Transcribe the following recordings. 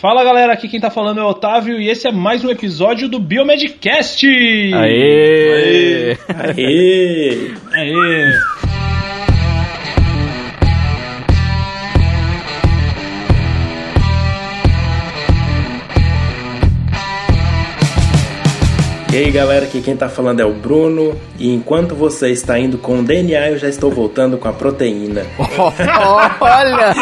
Fala galera, aqui quem tá falando é o Otávio e esse é mais um episódio do Biomedcast! Aê! Aê! Aê! E aí galera, aqui quem tá falando é o Bruno e enquanto você está indo com o DNA, eu já estou voltando com a proteína. Olha!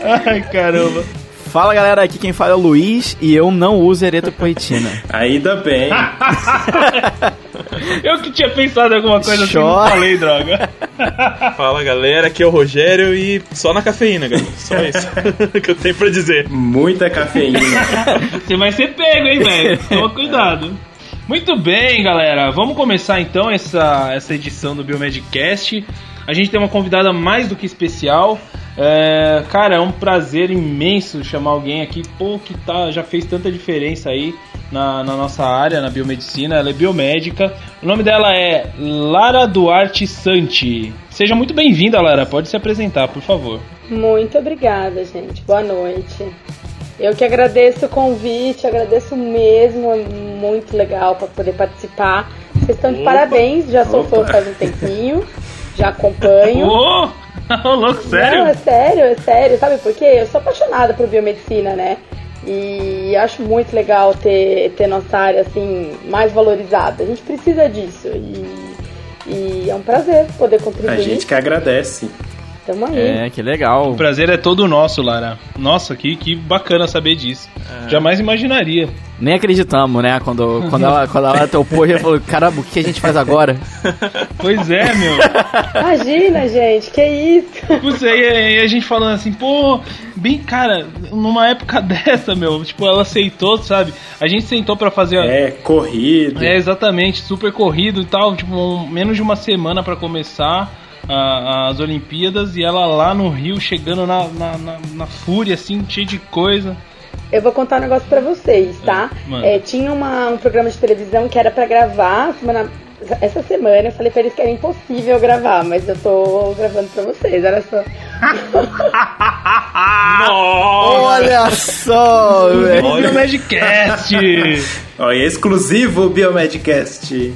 Ai caramba! Fala galera, aqui quem fala é o Luiz e eu não uso eritropoetina. Ainda bem. Eu que tinha pensado em alguma coisa assim, não Chora. falei, droga. Fala galera, aqui é o Rogério e só na cafeína, galera. Só isso que eu tenho pra dizer. Muita cafeína. Você vai ser pego, hein, velho? Toma cuidado. Muito bem, galera. Vamos começar então essa, essa edição do Biomedcast. A gente tem uma convidada mais do que especial. É, cara, é um prazer imenso chamar alguém aqui, pô, que tá, já fez tanta diferença aí na, na nossa área, na biomedicina. Ela é biomédica. O nome dela é Lara Duarte Santi. Seja muito bem-vinda, Lara. Pode se apresentar, por favor. Muito obrigada, gente. Boa noite. Eu que agradeço o convite, agradeço mesmo, é muito legal para poder participar. Vocês estão de Opa. parabéns, já sou fã faz um tempinho, já acompanho. Ô, ô, louco, sério? Não, é sério, é sério. Sabe por quê? Eu sou apaixonada por biomedicina, né? E acho muito legal ter, ter nossa área assim mais valorizada. A gente precisa disso. E, e é um prazer poder A contribuir. gente que agradece. Tamo aí. É, que legal. O prazer é todo nosso, Lara. Nossa, que, que bacana saber disso. Jamais imaginaria. Nem acreditamos, né? Quando, quando, ela, quando ela topou, já falou: caramba, o que a gente faz agora? Pois é, meu. Imagina, gente, que isso? Putz, aí, a gente falando assim, pô, bem, cara, numa época dessa, meu, tipo, ela aceitou, sabe? A gente sentou pra fazer. É, corrido. É, exatamente, super corrido e tal, tipo, um- menos de uma semana pra começar a- as Olimpíadas e ela lá no Rio chegando na, na, na- na fúria, assim, cheio de coisa. Eu vou contar um negócio pra vocês, tá? Manda. É, tinha uma- um programa de televisão que era pra gravar semana- essa semana. Eu falei pra eles que era impossível gravar, mas eu tô gravando pra vocês, olha só. Olha só, velho. Olha o Magicast! Olha, exclusivo Biomedcast.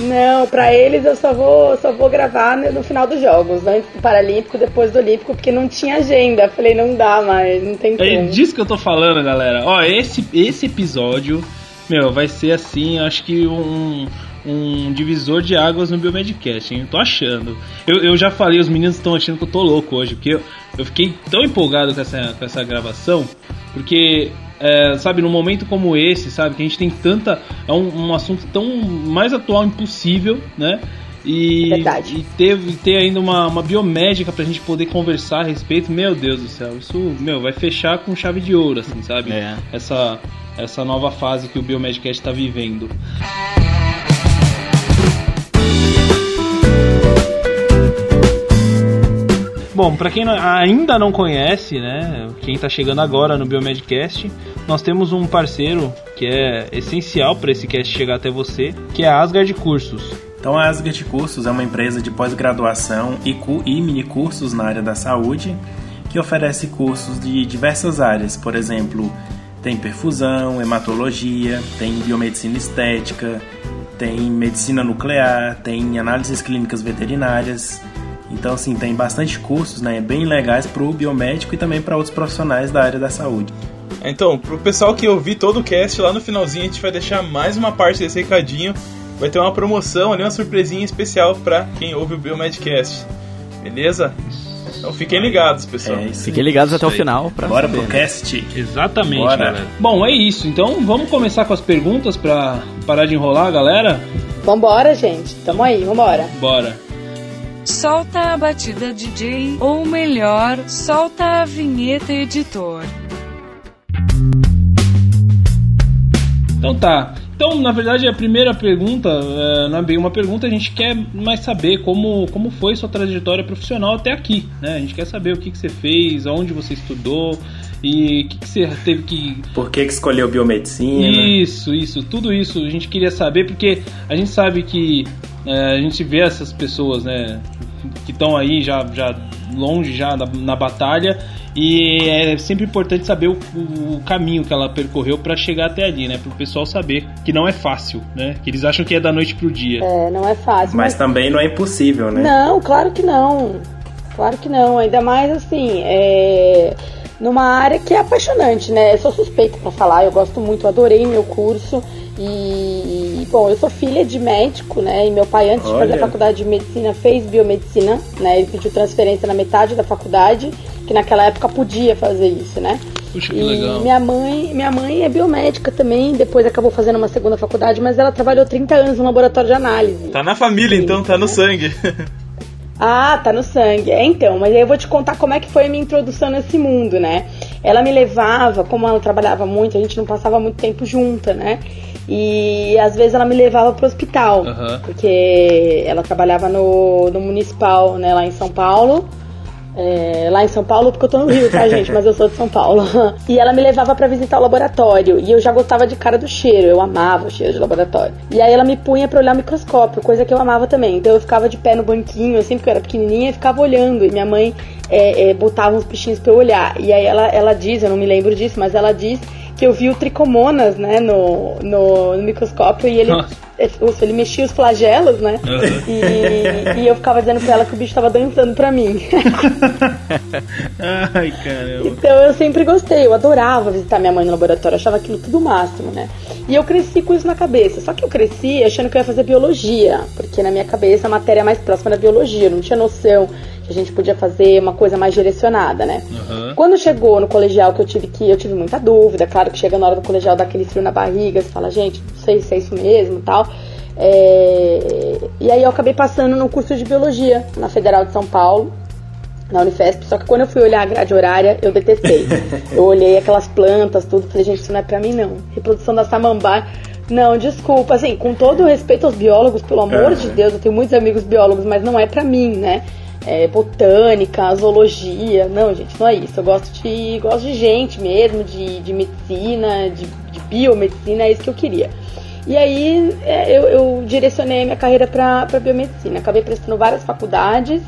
Não, pra eles eu só vou, só vou gravar no final dos jogos, antes do Paralímpico, depois do Olímpico, porque não tinha agenda. Falei, não dá mais, não tem É como. disso que eu tô falando, galera. Ó, esse, esse episódio, meu, vai ser assim, acho que um, um divisor de águas no Biomedcast, hein? Eu tô achando. Eu, eu já falei, os meninos estão achando que eu tô louco hoje, porque eu, eu fiquei tão empolgado com essa, com essa gravação, porque. é, sabe, num momento como esse, sabe, que a gente tem tanta. É um, um assunto tão mais atual impossível, né? E, Verdade. e ter, ter ainda uma, uma biomédica pra gente poder conversar a respeito, meu Deus do céu, isso, meu, vai fechar com chave de ouro, assim, sabe? É. Essa, essa nova fase que o Biomedcast tá vivendo. Bom, para quem ainda não conhece, né, quem tá chegando agora no Biomedcast, nós temos um parceiro que é essencial para esse cast chegar até você, que é a Asgard Cursos. Então a Asgard Cursos é uma empresa de pós-graduação e, e mini cursos na área da saúde que oferece cursos de diversas áreas, por exemplo, tem perfusão, hematologia, tem biomedicina estética, tem medicina nuclear, tem análises clínicas veterinárias. Então, assim, tem bastante cursos, né, bem legais para o biomédico e também para outros profissionais da área da saúde. Então, pro pessoal que ouvir todo o cast, lá no finalzinho a gente vai deixar mais uma parte desse recadinho. Vai ter uma promoção ali, uma surpresinha especial pra quem ouve o Biomedcast. Beleza? Então fiquem ligados, pessoal. É isso. Fiquem ligados até o final pra Bora saber, pro né? cast. Exatamente, Bora. galera. Bom, é isso. Então vamos começar com as perguntas pra parar de enrolar, galera? Vambora, gente. Tamo aí, vambora. Bora. Solta a batida DJ, ou melhor, solta a vinheta editor. Então tá. Então, na verdade, a primeira pergunta é, não é bem uma pergunta, a gente quer mais saber como, como foi sua trajetória profissional até aqui, né? A gente quer saber o que, que você fez, onde você estudou e o que, que você teve que Por que, que escolheu biomedicina? Isso, isso, tudo isso a gente queria saber porque a gente sabe que é, a gente vê essas pessoas, né, que estão aí já, já longe já na, na batalha E é sempre importante saber o, o caminho que ela percorreu para chegar até ali, né? Para o pessoal saber que não é fácil, né? Que eles acham que é da noite pro dia. É, não é fácil. Mas também não é impossível, né? Não, claro que não. Claro que não. Ainda mais assim, é... numa área que é apaixonante, né? Eu sou suspeita pra falar, eu gosto muito, eu adorei meu curso. E, bom, eu sou filha de médico, né? E meu pai, antes de fazer a Olha. faculdade de medicina, fez biomedicina, né? Ele pediu transferência na metade da faculdade, que naquela época podia fazer isso, né? Puxa, que E legal. minha mãe, minha mãe é biomédica também, depois acabou fazendo uma segunda faculdade, mas ela trabalhou 30 anos no laboratório de análise. Tá na família, então, tá no sangue. Ah, tá no sangue. É, então, mas aí eu vou te contar como é que foi a minha introdução nesse mundo, né? Ela me levava, como ela trabalhava muito, a gente não passava muito tempo junta, né? E às vezes ela me levava pro hospital, Aham. porque ela trabalhava no, no municipal, né, lá em São Paulo. É, lá em São Paulo, porque eu tô no Rio, tá, gente? Mas eu sou de São Paulo. E ela me levava pra visitar o laboratório. E eu já gostava de cara do cheiro, eu amava o cheiro de laboratório. E aí ela me punha pra olhar o microscópio, coisa que eu amava também. Então eu ficava de pé no banquinho, assim, porque eu era pequenininha, e ficava olhando. E minha mãe é, é, botava uns bichinhos pra eu olhar. E aí ela, ela diz, eu não me lembro disso, mas ela diz que eu vi o tricomonas, né, no, no, no microscópio. E ele, Nossa. Ele mexia os flagelos, né? Aham. E, e eu ficava dizendo pra ela que o bicho tava dançando pra mim. Ai, caramba. Então eu sempre gostei, eu adorava visitar minha mãe no laboratório, achava aquilo tudo o máximo, né? E eu cresci com isso na cabeça. Só que eu cresci achando que eu ia fazer biologia, porque na minha cabeça a matéria mais próxima era biologia, eu não tinha noção que a gente podia fazer uma coisa mais direcionada, né? Aham. Quando chegou no colegial que eu tive que, eu tive muita dúvida, claro que chega na hora do colegial dá aquele frio na barriga, você fala, gente, não sei se é isso mesmo e tal. É, E aí eu acabei passando no curso de biologia na Federal de São Paulo, na Unifesp, só que quando eu fui olhar a grade horária, eu detestei. eu olhei aquelas plantas, tudo, falei, gente, isso não é pra mim não. Reprodução da samambaia. Não, desculpa, assim, com todo o respeito aos biólogos, pelo amor de Aham. Deus, eu tenho muitos amigos biólogos, mas não é pra mim, né? É, botânica, zoologia, não, gente, não é isso. Eu gosto de, gosto de gente mesmo, de, de medicina, de, de biomedicina, é isso que eu queria. E aí é, eu, eu direcionei a minha carreira para biomedicina. Acabei prestando várias faculdades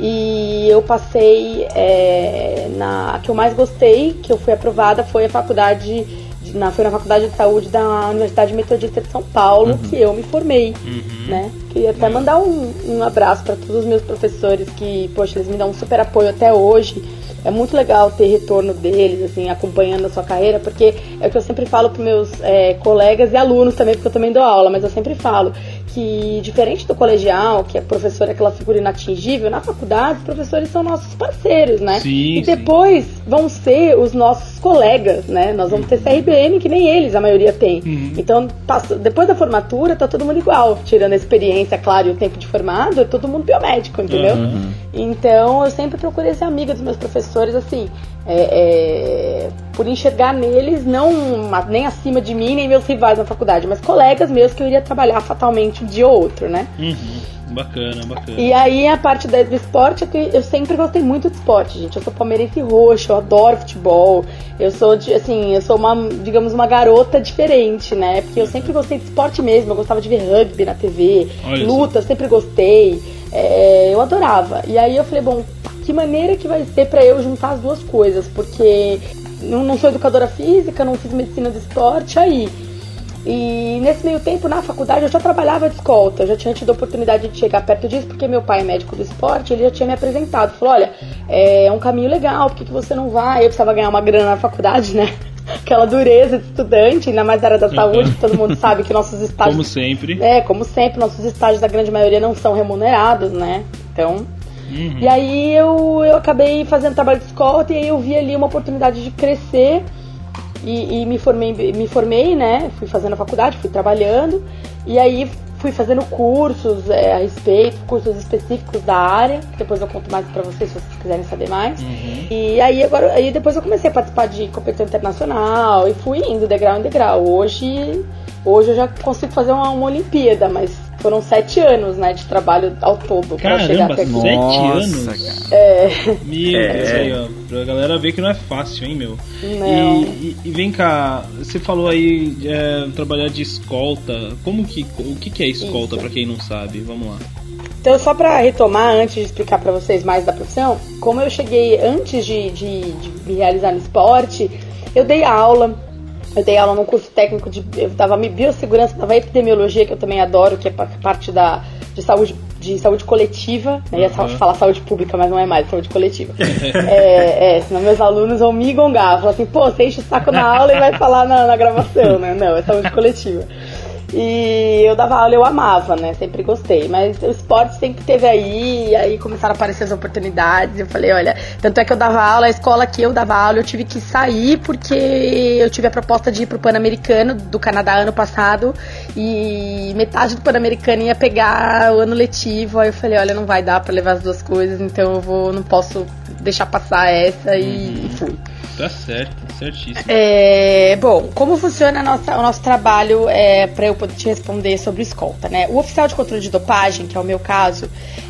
e eu passei é, na a que eu mais gostei, que eu fui aprovada, foi a faculdade de- na, foi na faculdade de saúde da Universidade Metodista de São Paulo que eu me formei, né? Queria até mandar um, um abraço para todos os meus professores que, poxa, eles me dão um super apoio até hoje. É muito legal ter retorno deles, assim, acompanhando a sua carreira, porque é o que eu sempre falo para meus é, colegas e alunos também, porque eu também dou aula, mas eu sempre falo que, diferente do colegial, que a professora é aquela figura inatingível, na faculdade os professores são nossos parceiros, né? Sim, e depois vão ser os nossos colegas, né? Nós vamos ter CRBM que nem eles, a maioria tem. Então, passa- depois da formatura, tá todo mundo igual, tirando a experiência, claro, e o tempo de formado, é todo mundo biomédico, entendeu? Então, eu sempre procurei ser amiga dos meus professores, assim, é, é, por enxergar neles, não nem acima de mim, nem meus rivais na faculdade, mas colegas meus que eu iria trabalhar fatalmente um dia ou outro, né? Uhum. Bacana, bacana. E aí a parte do esporte é que eu sempre gostei muito de esporte, gente. Eu sou palmeirense roxo, eu adoro futebol. Eu sou assim, eu sou uma, digamos, uma garota diferente, né? Porque eu sempre gostei de esporte mesmo. Eu gostava de ver rugby na TV, Olha luta, sempre gostei. É, eu adorava. E aí eu falei, bom, que maneira que vai ser pra eu juntar as duas coisas? Porque não, não sou educadora física, não fiz medicina do esporte, aí. E nesse meio tempo, na faculdade, eu já trabalhava de escolta. Eu já tinha tido a oportunidade de chegar perto disso, porque meu pai é médico do esporte, ele já tinha me apresentado. Falou, olha, é um caminho legal, por que, que você não vai? Eu precisava ganhar uma grana na faculdade, né? Aquela dureza de estudante, ainda mais da área da saúde, que todo mundo sabe que nossos estágios... Como sempre. É, como sempre, nossos estágios, da grande maioria, não são remunerados, né? Então... Uhum. E aí eu, eu acabei fazendo trabalho de escolta e aí eu vi ali uma oportunidade de crescer e, e me formei, me formei, né? Fui fazendo a faculdade, fui trabalhando e aí fui fazendo cursos é, a respeito, cursos específicos da área. que Depois eu conto mais pra vocês se vocês quiserem saber mais. E aí agora, aí depois eu comecei a participar de competição internacional e fui indo degrau em degrau. Hoje, hoje eu já consigo fazer uma, uma Olimpíada, mas foram sete anos, né, de trabalho ao todo pra chegar até aqui. sete Nossa, anos? cara. É, Meu É. Deus, aí, ó. Pra galera ver que não é fácil, hein, meu. Não. E, e- e vem cá, você falou aí é, trabalhar de escolta. Como que. O que, que é escolta, pra quem não sabe? Vamos lá. Então, só para retomar, antes de explicar para vocês mais da profissão, como eu cheguei antes de, de, de me realizar no esporte, eu dei aula, eu dei aula num curso técnico de. Eu dava biossegurança, dava epidemiologia, que eu também adoro, que é parte da, de saúde de saúde coletiva, né? ia uhum. falar saúde pública, mas não é mais saúde coletiva. é, é, senão meus alunos vão me gongar, falar assim, pô, você enche o saco na aula e vai falar na, na gravação, né? Não, é saúde coletiva. E eu dava aula, eu amava, né? Sempre gostei. Mas o esporte sempre teve aí, e aí começaram a aparecer as oportunidades. Eu falei, olha, tanto é que eu dava aula, a escola que eu dava aula, eu tive que sair porque eu tive a proposta de ir pro Pan-Americano do Canadá ano passado. E metade do Pan-Americano ia pegar o ano letivo. Aí eu falei, olha, não vai dar para levar as duas coisas, então eu vou, não posso deixar passar essa e, uhum. fui. Tá certo, certíssimo. É, bom, como funciona nossa, o nosso trabalho é, para eu poder te responder sobre escolta, né? O oficial de controle de dopagem, que é o meu caso,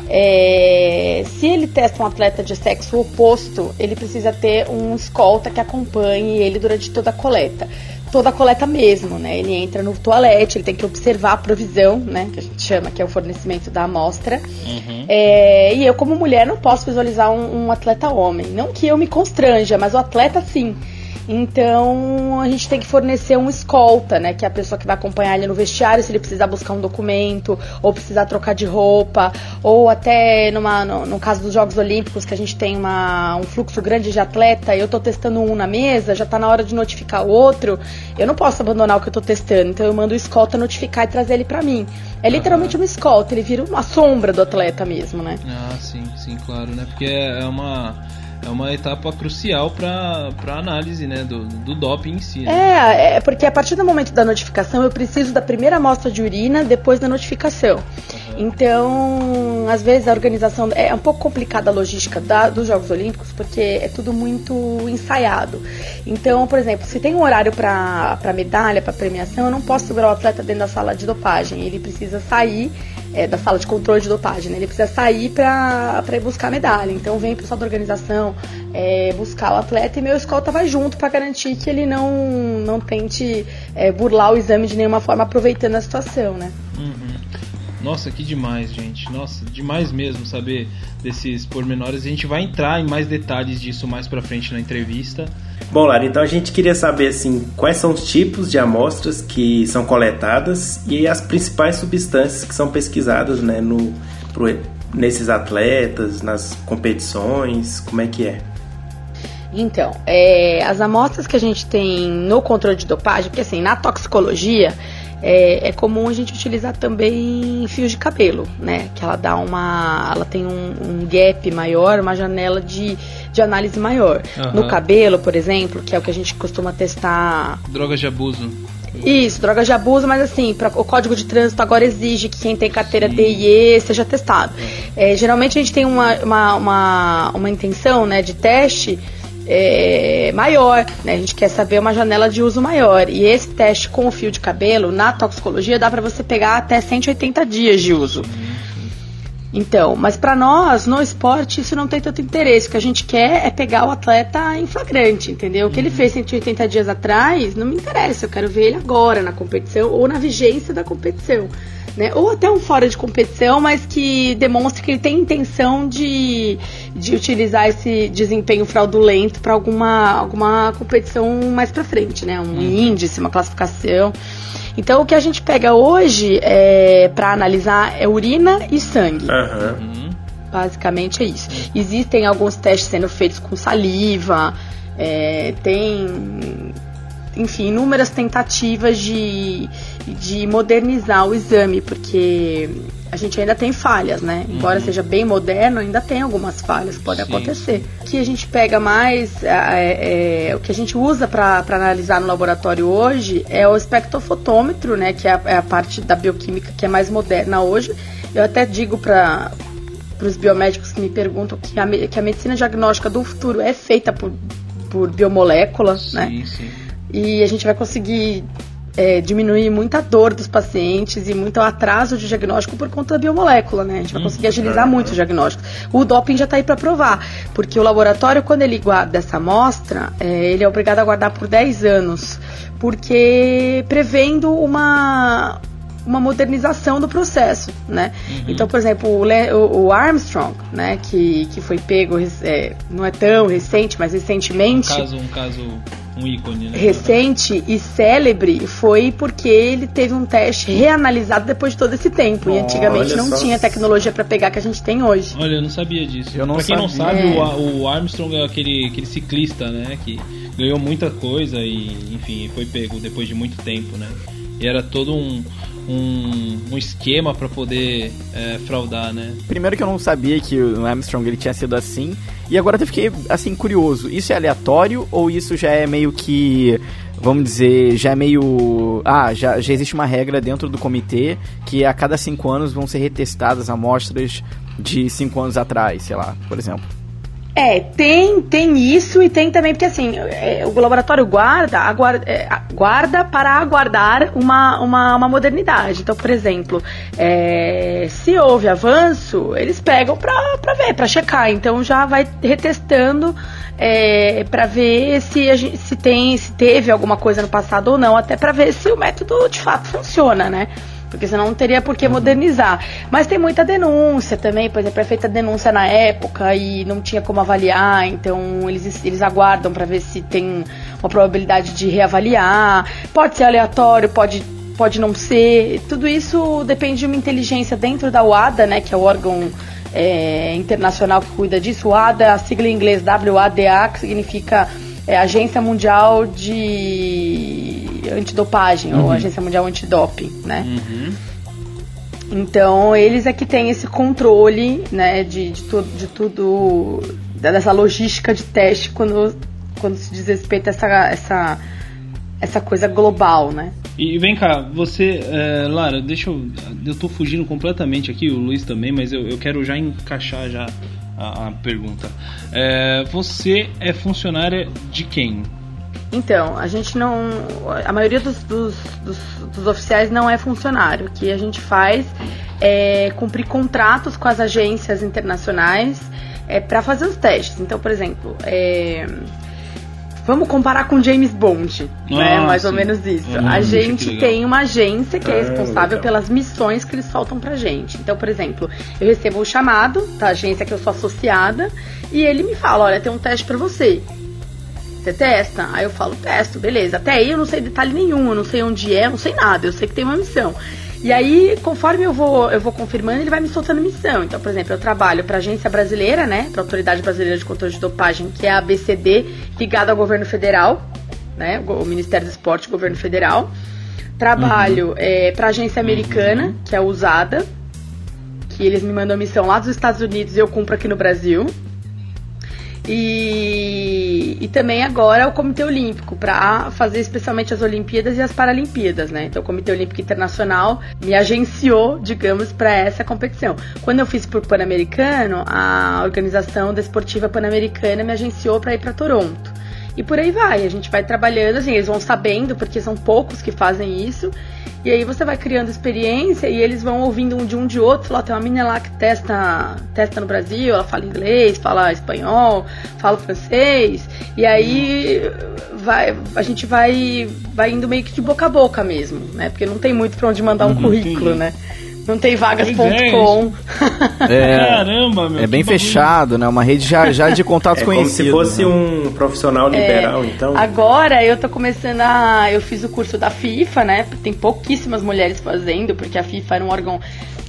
é, se ele testa um atleta de sexo oposto, ele precisa ter um escolta que acompanhe ele durante toda a coleta toda a coleta mesmo, né? Ele entra no toalete, ele tem que observar a provisão, né? Que a gente chama, que é o fornecimento da amostra. Uhum. É, e eu, como mulher, não posso visualizar um, um atleta homem. Não que eu me constranja, mas o atleta sim. Então a gente tem que fornecer um escolta, né? Que é a pessoa que vai acompanhar ele no vestiário se ele precisar buscar um documento, ou precisar trocar de roupa, ou até numa, no, no caso dos Jogos Olímpicos, que a gente tem uma, um fluxo grande de atleta e eu tô testando um na mesa, já tá na hora de notificar o outro, eu não posso abandonar o que eu tô testando, então eu mando o escolta notificar e trazer ele para mim. É literalmente uma escolta, ele vira uma sombra do atleta mesmo, né? Ah, sim, sim, claro, né? Porque é uma é uma etapa crucial para análise né, do, do doping em si. Né? É, é, porque a partir do momento da notificação eu preciso da primeira amostra de urina depois da notificação. Uhum. Então, às vezes a organização é um pouco complicada a logística da, dos Jogos Olímpicos porque é tudo muito ensaiado. Então, por exemplo, se tem um horário para medalha, para premiação, eu não posso segurar o atleta dentro da sala de dopagem. Ele precisa sair é, da sala de controle de dopagem, né? Ele precisa sair para ir buscar a medalha. Então vem o pessoal da organização é, buscar o atleta e meu escolta vai junto para garantir que ele não, não tente é, burlar o exame de nenhuma forma, aproveitando a situação, né? Uhum. Nossa, que demais, gente. Nossa, demais mesmo saber desses pormenores. A gente vai entrar em mais detalhes disso mais pra frente na entrevista. Bom, Lara, então a gente queria saber assim, quais são os tipos de amostras que são coletadas e as principais substâncias que são pesquisadas né, no, pro, nesses atletas, nas competições, como é que é? Então, é, as amostras que a gente tem no controle de dopagem, porque assim, na toxicologia, é, é, comum a gente utilizar também fios de cabelo, né? Que ela dá uma. Ela tem um, um gap maior, uma janela de, de análise maior. Uhum. No cabelo, por exemplo, que é o que a gente costuma testar. Drogas de abuso. Isso, drogas de abuso, mas assim, pra, o código de trânsito agora exige que quem tem carteira Sim. D e E seja testado. É, geralmente a gente tem uma, uma, uma, uma intenção né, de teste é, maior, né? A gente quer saber uma janela de uso maior. E esse teste com o fio de cabelo, na toxicologia, dá para você pegar até 180 dias de uso. Então, mas para nós, no esporte, isso não tem tanto interesse. O que a gente quer é pegar o atleta em flagrante, entendeu? O que ele uhum. fez 180 dias atrás, não me interessa. Eu quero ver ele agora na competição ou na vigência da competição né? Ou até um fora de competição, mas que demonstre que ele tem intenção de, de utilizar esse desempenho fraudulento para alguma, alguma competição mais para frente, né? Um uhum. índice, uma classificação. Então o que a gente pega hoje é, para analisar é urina e sangue. Uhum. Basicamente é isso. Existem alguns testes sendo feitos com saliva, é, tem enfim, inúmeras tentativas de, de modernizar o exame, porque a gente ainda tem falhas, né? Embora uhum. seja bem moderno, ainda tem algumas falhas, pode Sim. acontecer. O que a gente pega mais, é, é, o que a gente usa para analisar no laboratório hoje é o espectrofotômetro, né? Que é a, é a parte da bioquímica que é mais moderna hoje. Eu até digo para os biomédicos que me perguntam que a, que a medicina diagnóstica do futuro é feita por, por biomoléculas, né? sim, né? Sim. E a gente vai conseguir é, diminuir muita dor dos pacientes e muito atraso de diagnóstico por conta da biomolécula, né? A gente vai conseguir agilizar muito o diagnóstico. O doping já está aí para provar, porque o laboratório, quando ele guarda essa amostra, é, ele é obrigado a guardar por 10 anos, porque prevendo uma uma modernização do processo, né? Uhum. Então, por exemplo, o, Le- o- o Armstrong, né, que, que foi pego, é, não é tão recente, mas Um recentemente, caso, um caso, um ícone, né? recente e célebre foi porque ele teve um teste reanalisado depois de todo esse tempo. e antigamente não só. tinha tecnologia para pegar que a gente tem hoje. Olha, eu não sabia disso. Eu não pra quem não sabia. sabe, É. o, o Armstrong é aquele, aquele ciclista, né? Que ganhou muita coisa e, enfim, foi pego depois de muito tempo, né? E era todo um, um, um esquema pra poder é, fraudar, né? Primeiro que eu não sabia que o Armstrong ele tinha sido assim. E agora eu fiquei, assim, curioso. Isso é aleatório ou isso já é meio que... Vamos dizer, já é meio... Ah, já, já existe uma regra dentro do comitê que a cada cinco anos vão ser retestadas amostras de cinco anos atrás, sei lá, por exemplo. É, tem, tem isso e tem também, porque assim, é, o laboratório guarda, aguarda, é, guarda para aguardar uma, uma, uma modernidade. Então, por exemplo, é, se houve avanço, eles pegam pra ver, pra checar. Então já vai retestando é, para ver se, gente, se tem, se teve alguma coisa no passado ou não, até pra ver se o método de fato funciona, né? Porque senão não teria por que modernizar. Mas tem muita denúncia também, por exemplo, é feita denúncia na época e não tinha como avaliar, então eles, eles aguardam para ver se tem uma probabilidade de reavaliar. Pode ser aleatório, pode, pode não ser. Tudo isso depende de uma inteligência dentro da UADA, né, que é o órgão é, internacional que cuida disso. UADA, a sigla em inglês WADA, que significa é, Agência Mundial de Antidopagem, ou Agência Mundial Antidoping, né? Então, eles é que têm esse controle, né, de, de, tu, de tudo, dessa logística de teste quando, quando se diz respeito a essa, essa, essa coisa global, né? E vem cá, você, é, Lara, deixa eu. Eu tô fugindo completamente aqui, o Luiz também, mas eu, eu quero já encaixar já a, a pergunta. É, você é funcionária de quem? Então, a gente não. A maioria dos, dos, dos, dos oficiais não é funcionário. O que a gente faz é cumprir contratos com as agências internacionais é, para fazer os testes. Então, por exemplo, é, vamos comparar com James Bond, né? Ah, Mais ou sim. menos isso. Uhum, a gente tem uma agência que é Ah, responsável legal. pelas missões que eles faltam pra gente. Então, por exemplo, eu recebo o chamado da agência que eu sou associada e ele me fala: olha, tem um teste pra você. Você testa? Aí eu falo, testo, beleza. Até aí eu não sei detalhe nenhum, eu não sei onde é, não sei nada, eu sei que tem uma missão. E aí, conforme eu vou, eu vou confirmando, ele vai me soltando missão. Então, por exemplo, eu trabalho para a agência brasileira, né, para a Autoridade Brasileira de Controle de Dopagem, que é a ABCD, ligada ao governo federal, né, o Ministério do Esporte, governo federal. Trabalho para a agência americana, que é a USADA, que eles me mandam missão lá dos Estados Unidos e eu cumpro aqui no Brasil. E, e também agora o Comitê Olímpico, para fazer especialmente as Olimpíadas e as Paralimpíadas, né? Então o Comitê Olímpico Internacional me agenciou, digamos, para essa competição. Quando eu fiz por Pan-Americano, a Organização Desportiva Pan-Americana me agenciou para ir para Toronto. E por aí vai, a gente vai trabalhando, assim, eles vão sabendo, porque são poucos que fazem isso. E aí você vai criando experiência e eles vão ouvindo um de um de outro. Falar, tem uma menina lá que testa, testa no Brasil, ela fala inglês, fala espanhol, fala francês. E aí vai, a gente vai, vai indo meio que de boca a boca mesmo, né? Porque não tem muito pra onde mandar um currículo, né? Não tem vagas.com. É, Caramba, meu. é bem fechado, né? Uma rede já, já de contatos É como conhecidos. se fosse né? um profissional liberal, então. Agora eu tô começando a. Eu fiz o curso da FIFA, né? Tem pouquíssimas mulheres fazendo, porque a FIFA era um órgão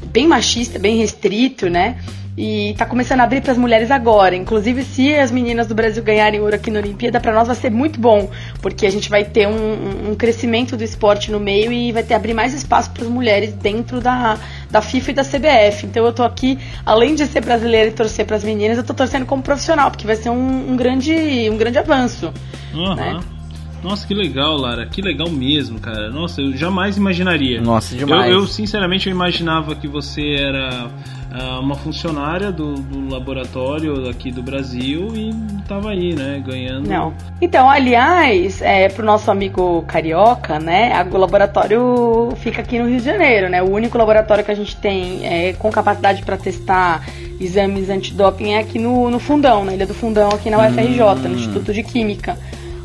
bem machista, bem restrito, né? E tá começando a abrir para as mulheres agora. Inclusive, se as meninas do Brasil ganharem ouro aqui na Olimpíada, para nós vai ser muito bom, porque a gente vai ter um, um- crescimento do esporte no meio e vai ter abrir mais espaço para as mulheres dentro da, da FIFA e da CBF. Então eu tô aqui, além de ser brasileira e torcer para as meninas, eu tô torcendo como profissional, porque vai ser um, um grande, um grande avanço. Aham. né? Nossa, que legal, Lara. Que legal mesmo, cara. Nossa, eu jamais imaginaria. Nossa, demais. Eu, eu, sinceramente, eu imaginava que você era ah, uma funcionária do, do laboratório aqui do Brasil e tava aí, né, ganhando. Não. Então, aliás, é, pro nosso amigo carioca, né? a- O laboratório fica aqui no Rio de Janeiro, né? O único laboratório que a gente tem é, com capacidade para testar exames antidoping é aqui no, no Fundão, na Ilha do Fundão, aqui na UFRJ, no Instituto de Química.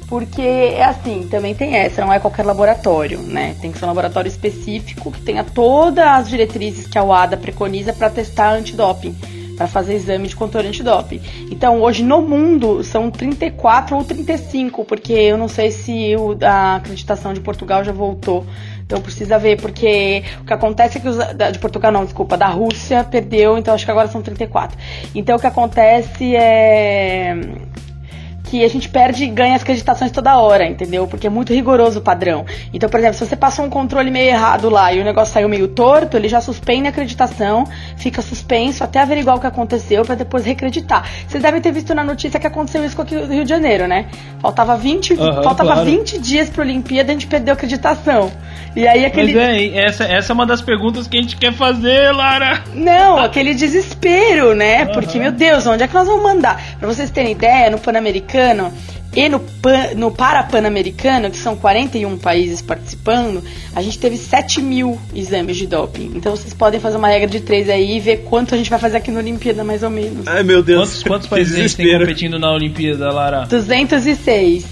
Porque é assim, também tem essa, não é qualquer laboratório, né? Tem que ser um laboratório específico que tenha todas as diretrizes que a UADA preconiza para testar antidoping, para fazer exame de controle antidoping. Então, hoje no mundo são 34 ou 35, porque eu não sei se o, a acreditação de Portugal já voltou. Então precisa ver, porque o que acontece é que os, de Portugal não, desculpa, da Rússia perdeu, então acho que agora são 34. Então o que acontece é que a gente perde e ganha as acreditações toda hora, entendeu? Porque é muito rigoroso o padrão. Então, por exemplo, se você passou um controle meio errado lá e o negócio saiu meio torto, ele já suspende a acreditação, fica suspenso até averiguar o que aconteceu para depois reacreditar. Vocês devem ter visto na notícia que aconteceu isso com aqui no Rio de Janeiro, né? Faltava 20, Aham, faltava claro. 20 dias pra Olimpíada e a gente perdeu a acreditação. E aí aquele Mas é, essa, essa é uma das perguntas que a gente quer fazer, Lara. Não, aquele desespero, né? Porque, meu Deus, onde é que nós vamos mandar? Pra vocês terem ideia, no Pan-Americano e no, Pan, no Para-Pan-Americano, que são 41 países participando, a gente teve 7 mil exames de doping. Então vocês podem fazer uma regra de três aí e ver quanto a gente vai fazer aqui na Olimpíada, mais ou menos. Ai meu Deus. Quantos, quantos países a gente tem competindo na Olimpíada, Lara? 206.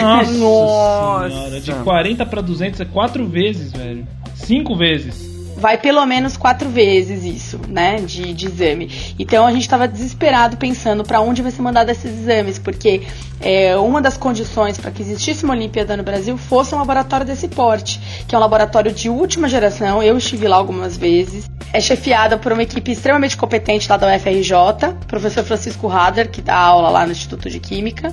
Nossa, Nossa. senhora, de 40 pra 200 é quatro vezes, velho. Cinco vezes. Vai pelo menos quatro vezes isso, né, de, de exame. Então a gente estava desesperado pensando para onde vai ser mandado esses exames, porque é, uma das condições para que existisse uma Olimpíada no Brasil fosse um laboratório desse porte, que é um laboratório de última geração. Eu estive lá algumas vezes. É chefiada por uma equipe extremamente competente lá da UFRJ, professor Francisco Hader, que dá aula lá no Instituto de Química.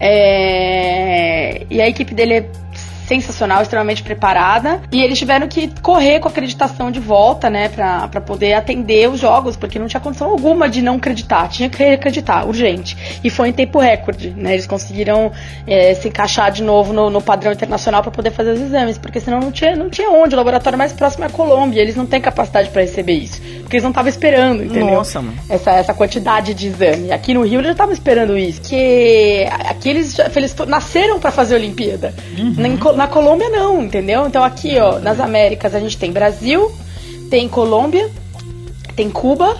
É, E a equipe dele é sensacional, extremamente preparada. E eles tiveram que correr com a acreditação de volta, né, pra, pra poder atender os jogos, porque não tinha condição alguma de não acreditar. Tinha que acreditar, urgente. E foi em tempo recorde, né? Eles conseguiram é, se encaixar de novo no, no padrão internacional para poder fazer os exames, porque senão não tinha, não tinha onde. O laboratório mais próximo é a Colômbia, eles não têm capacidade para receber isso. Porque eles não estavam esperando, entendeu? Nossa, mano. essa, essa quantidade de exame. Aqui no Rio eles já estavam esperando isso. Que aqui eles, nasceram para fazer a Olimpíada. Na, em Co- na Colômbia não, entendeu? Então aqui, ó, nas Américas a gente tem Brasil, tem Colômbia, tem Cuba,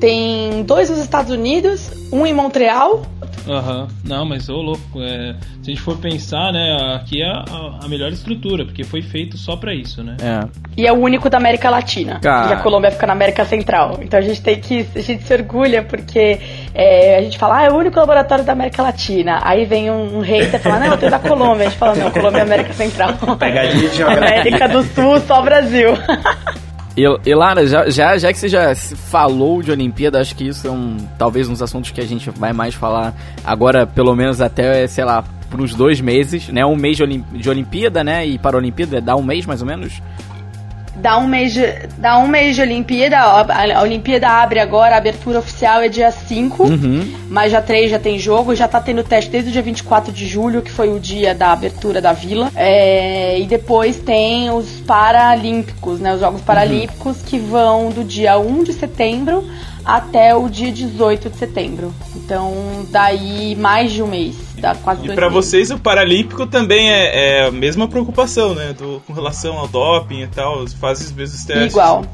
tem dois nos Estados Unidos, um em Montreal. Aham. Não, mas ô louco, é, se a gente for pensar, né, aqui é a, a melhor estrutura, porque foi feito só pra isso, né? É. E é o único da América Latina. Cara. E a Colômbia fica na América Central. Então a gente tem que. A gente se orgulha porque é, a gente fala, ah, é o único laboratório da América Latina. Aí vem um, um hater e fala, não, eu tenho da Colômbia. A gente fala, não, Colômbia é América Central. Pegadinha de. América do Sul, só Brasil. E, e Lara, já, já, já que você já falou de Olimpíada, acho que isso é um talvez um dos assuntos que a gente vai mais falar agora, pelo menos até, sei lá, por uns dois meses, né? Um mês de, Olim- de Olimpíada, né? E para Olimpíada, dá um mês mais ou menos? Dá um mês de, dá um mês de Olimpíada. A, Olimpíada abre agora, a abertura oficial é dia 5. Uhum. Mas já 3 já tem jogo, já tá tendo teste desde o dia 24 de julho, que foi o dia da abertura da vila. É, e depois tem os Paralímpicos, né? Os Jogos Paralímpicos que vão do dia 1 de setembro até o dia 18 de setembro. Então, daí mais de um mês. Dá quase E meses. vocês o Paralímpico também é, é a mesma preocupação, né? Do, com relação ao doping e tal, fazem os mesmos testes. Igual.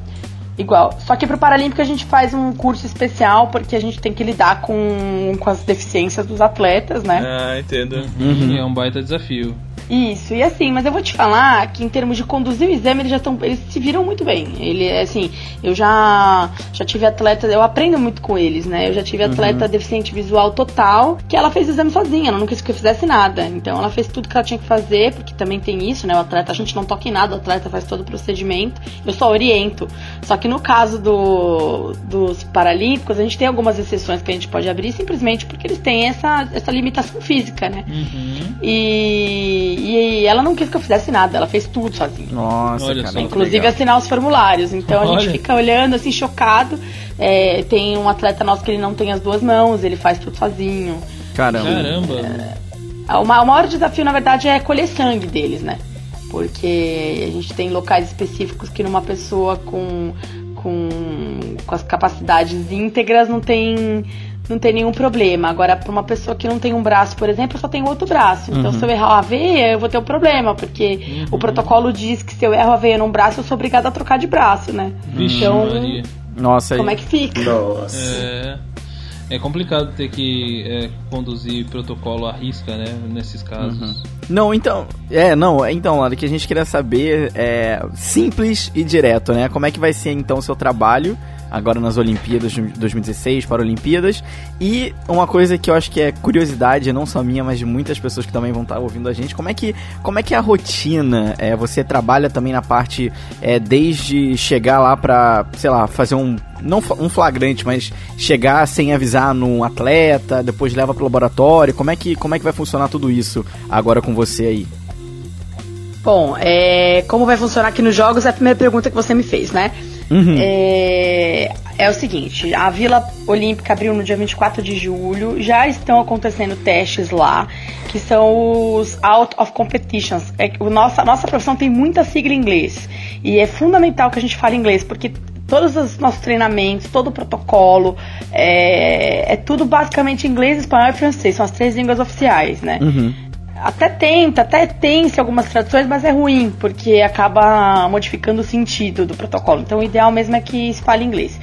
Igual. Só que pro Paralímpico a gente faz um curso especial porque a gente tem que lidar com, com as deficiências dos atletas, né? Ah, entendo. Uhum. É um baita desafio. Isso, e assim, mas eu vou te falar que em termos de conduzir o exame, eles já estão. Eles se viram muito bem. Ele assim, eu já já tive atleta, eu aprendo muito com eles, né? Eu já tive atleta deficiente visual total, que ela fez o exame sozinha, ela não quis que eu fizesse nada. Então ela fez tudo que ela tinha que fazer, porque também tem isso, né? O atleta, a gente não toca em nada, o atleta faz todo o procedimento, eu só oriento. Só que no caso do, dos Paralímpicos, a gente tem algumas exceções que a gente pode abrir simplesmente porque eles têm essa, essa limitação física, né? Uhum. E, e ela não quis que eu fizesse nada, ela fez tudo sozinha. Nossa, Olha cara. Inclusive legal. assinar os formulários. Então a gente Olha. fica olhando assim, chocado. É, tem um atleta nosso que ele não tem as duas mãos, ele faz tudo sozinho. Caramba. Caramba. O ma- o maior desafio, na verdade, é colher sangue deles, né? Porque a gente tem locais específicos que numa pessoa com, com, com as capacidades íntegras não tem, não tem nenhum problema. Agora, para uma pessoa que não tem um braço, por exemplo, eu só tem outro braço. Então, se eu errar a veia, eu vou ter um problema, porque o protocolo diz que se eu erro a veia num braço, eu sou obrigada a trocar de braço, né? Vixe, então, Maria. Nossa, como é que fica? Nossa. É. É complicado ter que é, conduzir protocolo à risca, né? Nesses casos. Uhum. Não, então. É, não, então, Lara, que a gente queria saber é simples e direto, né? Como é que vai ser então o seu trabalho agora nas Olimpíadas de 2016, para Olimpíadas. E uma coisa que eu acho que é curiosidade, não só minha, mas de muitas pessoas que também vão estar ouvindo a gente, como é que, como é, que é a rotina? É, você trabalha também na parte é, desde chegar lá para, sei lá, fazer um não um flagrante, mas chegar sem avisar num atleta, depois leva pro laboratório. Como é que como é que vai funcionar tudo isso agora com você aí? Bom, é, como vai funcionar aqui nos jogos é a primeira pergunta que você me fez, né? Uhum. É, é o seguinte, a Vila Olímpica abriu no dia 24 de julho, já estão acontecendo testes lá, que são os Out of Competitions. É, o nossa, a nossa profissão tem muita sigla em inglês, e é fundamental que a gente fale inglês, porque todos os nossos treinamentos, todo o protocolo, é, é tudo basicamente inglês, espanhol e francês, são as três línguas oficiais, né? Uhum até tenta, até tem-se algumas traduções, mas é ruim, porque acaba modificando o sentido do protocolo. Então o ideal mesmo é que se fale inglês.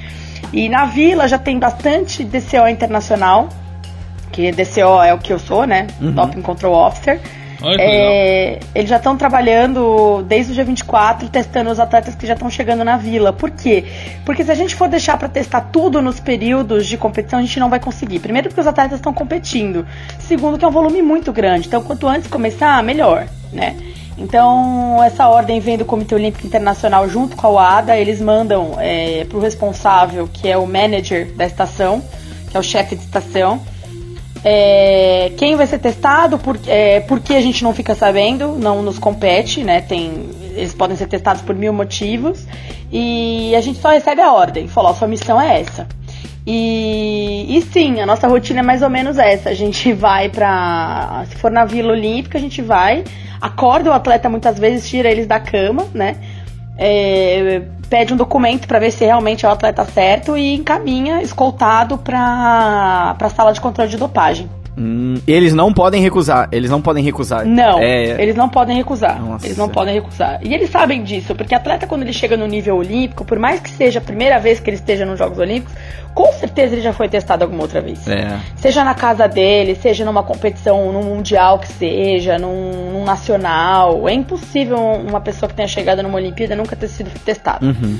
E na vila já tem bastante DCO internacional, que DCO é o que eu sou, né? Uhum. Doping Control Officer. É, eles já estão trabalhando desde o dia 24, testando os atletas que já estão chegando na vila. Por quê? Porque se a gente for deixar para testar tudo nos períodos de competição, a gente não vai conseguir. Primeiro, porque os atletas estão competindo. Segundo, que é um volume muito grande. Então, quanto antes começar, melhor, né? Então, essa ordem vem do Comitê Olímpico Internacional junto com a UADA. Eles mandam é, para o responsável, que é o manager da estação, que é o chefe de estação é, quem vai ser testado, por, é, por que a gente não fica sabendo, não nos compete, né? Tem, eles podem ser testados por mil motivos. E a gente só recebe a ordem, falou, sua missão é essa. E, e sim, a nossa rotina é mais ou menos essa. A gente vai pra. Se for na Vila Olímpica, a gente vai, acorda o atleta muitas vezes, tira eles da cama, né? É, pede um documento para ver se realmente é o atleta certo e encaminha escoltado para a sala de controle de dopagem. Hum, eles não podem recusar, eles não podem recusar. Não, é... eles não podem recusar. Nossa. Eles não podem recusar. E eles sabem disso, porque atleta quando ele chega no nível olímpico, por mais que seja a primeira vez que ele esteja nos Jogos Olímpicos, com certeza ele já foi testado alguma outra vez. É. Seja na casa dele, seja numa competição, num mundial que seja, num, num nacional. É impossível uma pessoa que tenha chegado numa Olimpíada nunca ter sido testada. Uhum.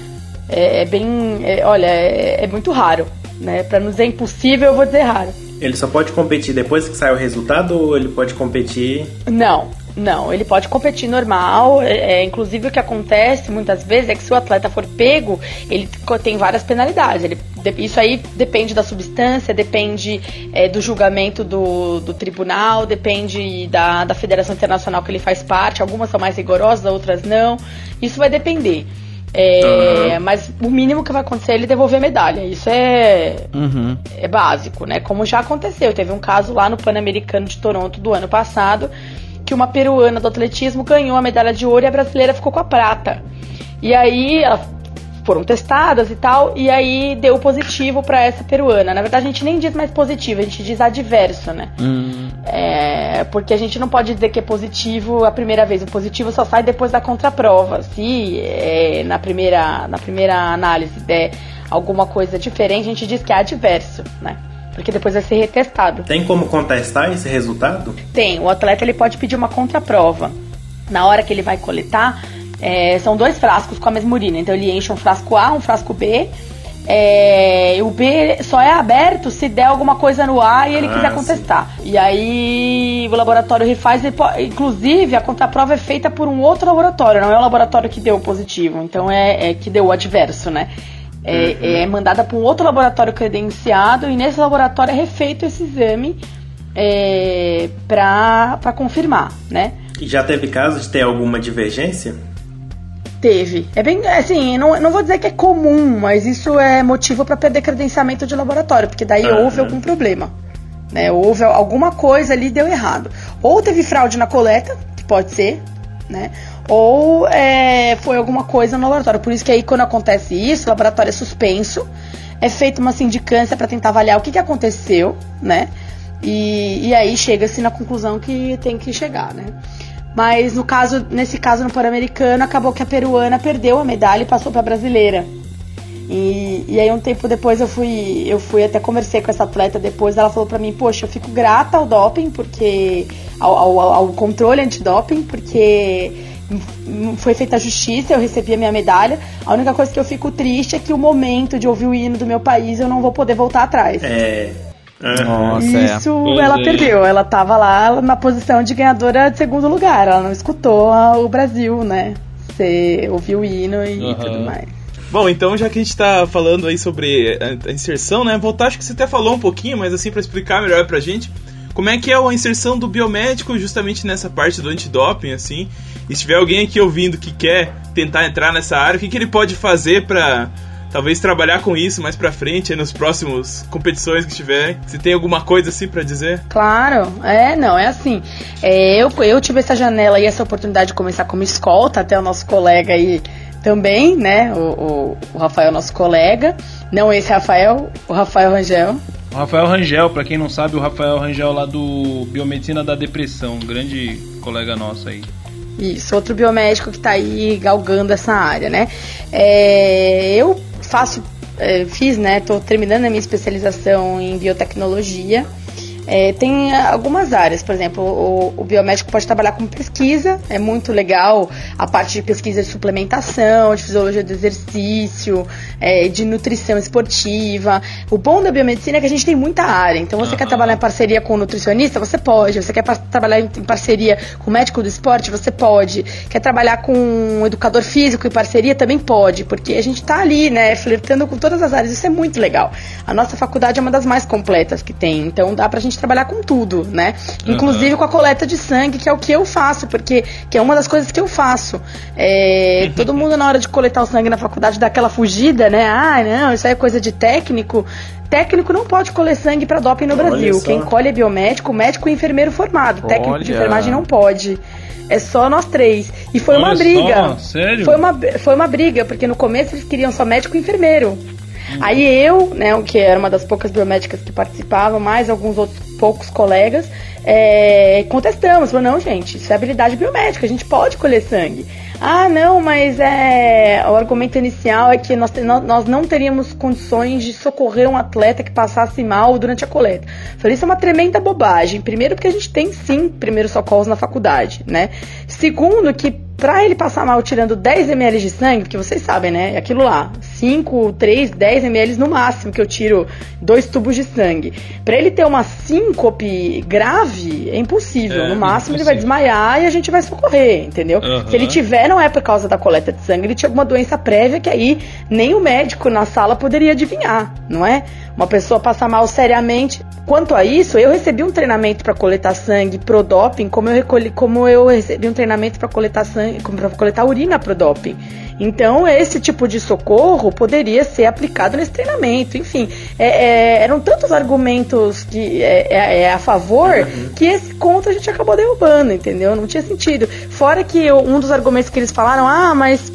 É, é, bem, é, olha, é, é muito raro, né? Para não dizer impossível, eu vou dizer raro. Ele só pode competir depois que sai o resultado ou ele pode competir? Não, não, ele pode competir normal. É, é, inclusive o que acontece muitas vezes é que se o atleta for pego, ele tem várias penalidades. Ele, isso aí depende da substância, depende é, do julgamento do, do tribunal, depende da, da federação internacional que ele faz parte. Algumas são mais rigorosas, outras não. Isso vai depender. É, uhum. Mas o mínimo que vai acontecer é ele devolver a medalha. Isso é, uhum. é básico, né? Como já aconteceu. Teve um caso lá no Pan-Americano de Toronto do ano passado que uma peruana do atletismo ganhou a medalha de ouro e a brasileira ficou com a prata. E aí ela foram testadas e tal, e aí deu positivo para essa peruana. Na verdade, a gente nem diz mais positivo, a gente diz adverso, né? Hum. É, porque a gente não pode dizer que é positivo a primeira vez. O positivo só sai depois da contraprova. Se é, na, primeira, na primeira análise der alguma coisa diferente, a gente diz que é adverso, né? Porque depois vai ser retestado. Tem como contestar esse resultado? Tem. O atleta ele pode pedir uma contraprova. Na hora que ele vai coletar, é, são dois frascos com a mesma urina. Então ele enche um frasco A, um frasco B. É, o B só é aberto se der alguma coisa no A e ele ah, quiser contestar. Sim. E aí o laboratório refaz, inclusive a contraprova é feita por um outro laboratório, não é o laboratório que deu positivo, então é, é que deu o adverso, né? É, uhum. é mandada para um outro laboratório credenciado e nesse laboratório é refeito esse exame é, para confirmar, né? E já teve caso de ter alguma divergência? Teve. É bem, assim, não, não vou dizer que é comum, mas isso é motivo para perder credenciamento de laboratório, porque daí uhum. houve algum problema. Né? Houve alguma coisa ali deu errado. Ou teve fraude na coleta, que pode ser, né? Ou é, foi alguma coisa no laboratório. Por isso que aí quando acontece isso, o laboratório é suspenso, é feita uma sindicância para tentar avaliar o que, que aconteceu, né? E, e aí chega-se na conclusão que tem que chegar, né? Mas no caso, nesse caso no Pan-Americano, acabou que a peruana perdeu a medalha e passou para a brasileira. E, e aí um tempo depois eu fui, eu fui até conversei com essa atleta depois, ela falou pra mim, poxa, eu fico grata ao doping, porque. ao, ao, ao controle antidoping, porque foi feita a justiça, eu recebi a minha medalha. A única coisa que eu fico triste é que o momento de ouvir o hino do meu país eu não vou poder voltar atrás. É. Nossa, Isso Pois ela é. perdeu. Ela tava lá na posição de ganhadora de segundo lugar. Ela não escutou o Brasil, né? Você ouviu o hino e Aham. tudo mais. Bom, então já que a gente tá falando aí sobre a inserção, né? Voltar, acho que você até falou um pouquinho, mas assim, pra explicar melhor pra gente, como é que é a inserção do biomédico justamente nessa parte do antidoping, assim. E se tiver alguém aqui ouvindo que quer tentar entrar nessa área, o que, que ele pode fazer pra talvez trabalhar com isso mais pra frente, aí nos próximos competições que tiverem? Se tem alguma coisa assim pra dizer? Claro, é, não, é assim. É, eu, eu tive essa janela e essa oportunidade de começar como escolta, até o nosso colega aí também, né? O, o, o Rafael, nosso colega. Não esse Rafael, o Rafael Rangel. O Rafael Rangel, pra quem não sabe, o Rafael Rangel lá do Biomedicina da Depressão, um grande colega nosso aí. Isso, outro biomédico que está aí galgando essa área, né? É, eu faço, é, fiz, né? Tô terminando a minha especialização em biotecnologia. É, tem algumas áreas, por exemplo, o, o biomédico pode trabalhar com pesquisa, é muito legal a parte de pesquisa de suplementação, de fisiologia do exercício, é, de nutrição esportiva. O bom da biomedicina é que a gente tem muita área, então você quer trabalhar em parceria com um nutricionista, você pode. Você quer trabalhar em em parceria com o médico do esporte, você pode. Quer trabalhar com um educador físico em parceria, também pode, porque a gente está ali, né, flertando com todas as áreas, isso é muito legal. A nossa faculdade é uma das mais completas que tem, então dá pra gente trabalhar com tudo, né? Inclusive com a coleta de sangue, que é o que eu faço, porque que é uma das coisas que eu faço. É, todo mundo na hora de coletar o sangue na faculdade dá aquela fugida, né? Ah, não, isso aí é coisa de técnico. Técnico não pode colher sangue para doping no Olha Brasil. só. Quem colhe é biomédico, médico e enfermeiro formado. Técnico de Olha. enfermagem não pode. É só nós três. E foi uma Olha briga. só, sério? Foi uma, foi uma briga, porque no começo eles queriam só médico e enfermeiro. Aí eu, né, o que era uma das poucas biomédicas que participavam, mais alguns outros poucos colegas, é, contestamos. Falou, não, gente, isso é habilidade biomédica, a gente pode colher sangue. Ah, não, mas é, o argumento inicial é que nós, nós não teríamos condições de socorrer um atleta que passasse mal durante a coleta. Falei, isso é uma tremenda bobagem. Primeiro, porque a gente tem sim primeiros socorros na faculdade, né? Segundo, que pra ele passar mal tirando 10 ml de sangue, porque vocês sabem, né? Aquilo lá, 5, 3, 10 ml no máximo que eu tiro dois tubos de sangue. Pra ele ter uma síncope grave, é impossível. É, no máximo ele vai impossível. desmaiar e a gente vai socorrer, entendeu? Aham. Se ele tiver, não é por causa da coleta de sangue, ele tinha alguma doença prévia que aí nem o médico na sala poderia adivinhar, não é? Uma pessoa passa mal seriamente. Quanto a isso, eu recebi um treinamento para coletar sangue pro doping, como eu recolhi, como eu recebi um treinamento para coletar sangue, para coletar urina pro doping. Então, esse tipo de socorro poderia ser aplicado nesse treinamento. Enfim, é, é, eram tantos argumentos que é, é- é a favor que esse contra a gente acabou derrubando, entendeu? Não tinha sentido. Fora que eu- um dos argumentos que eles falaram, ah, mas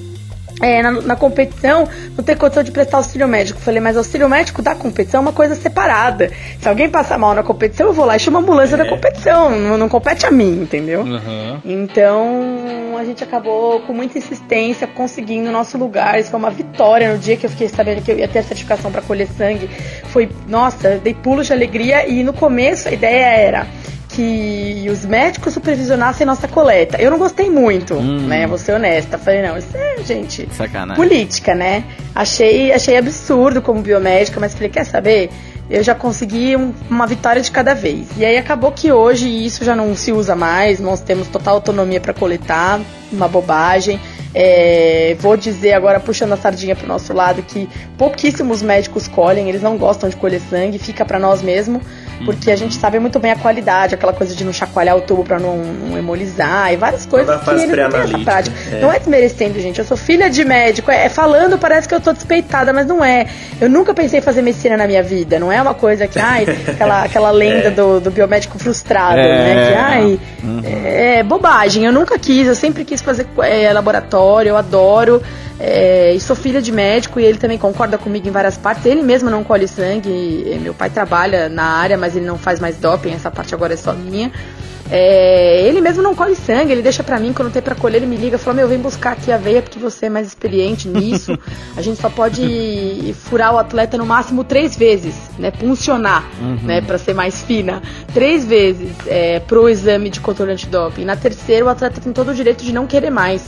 é, na, na competição não tem condição de prestar auxílio médico. Eu Falei, mas auxílio médico da competição é uma coisa separada. Se alguém passar mal na competição, eu vou lá e chamo a ambulância da competição. Não, não compete a mim, entendeu? Aham. Então a gente acabou com muita insistência conseguindo o nosso lugar. Isso foi uma vitória no dia que eu fiquei sabendo que eu ia ter a certificação para colher sangue. Foi, nossa, dei pulos de alegria e no começo a ideia era que os médicos supervisionassem nossa coleta. Eu não gostei muito, Hum. né? Vou ser honesta. Falei, não, isso é, gente, Sacanagem. política, né? Achei, achei absurdo como biomédica, mas falei, quer saber? Eu já consegui um- uma vitória de cada vez. E aí acabou que hoje isso já não se usa mais, nós temos total autonomia para coletar, uma bobagem. É, vou dizer agora, puxando a sardinha pro nosso lado, que pouquíssimos médicos colhem, eles não gostam de colher sangue, fica para nós mesmo, porque a gente sabe muito bem a qualidade, aquela coisa de não chacoalhar o tubo para não, não hemolizar e várias coisas que eles não têm essa prática. é. Não é desmerecendo, gente. Eu sou filha de médico. É, falando parece que eu tô despeitada, mas não é. Eu nunca pensei em fazer medicina na minha vida. Não é uma coisa que, ai, aquela, aquela lenda do, do biomédico frustrado, É. né? Que, ai, é bobagem. Eu nunca quis, eu sempre quis fazer é, laboratório, eu adoro. É, e sou filha de médico e ele também concorda comigo em várias partes. Ele mesmo não colhe sangue. Meu pai trabalha na área, mas ele não faz mais doping. Essa parte agora é só minha. É, ele mesmo não colhe sangue, ele deixa pra mim, quando tem pra colher, ele me liga e fala, meu, vem buscar aqui a veia porque você é mais experiente nisso. a gente só pode furar o atleta no máximo três vezes, né? Puncionar, Uhum. né? Pra ser mais fina. Três vezes é, pro exame de controle antidoping. Na terceira, o atleta tem todo o direito de não querer mais.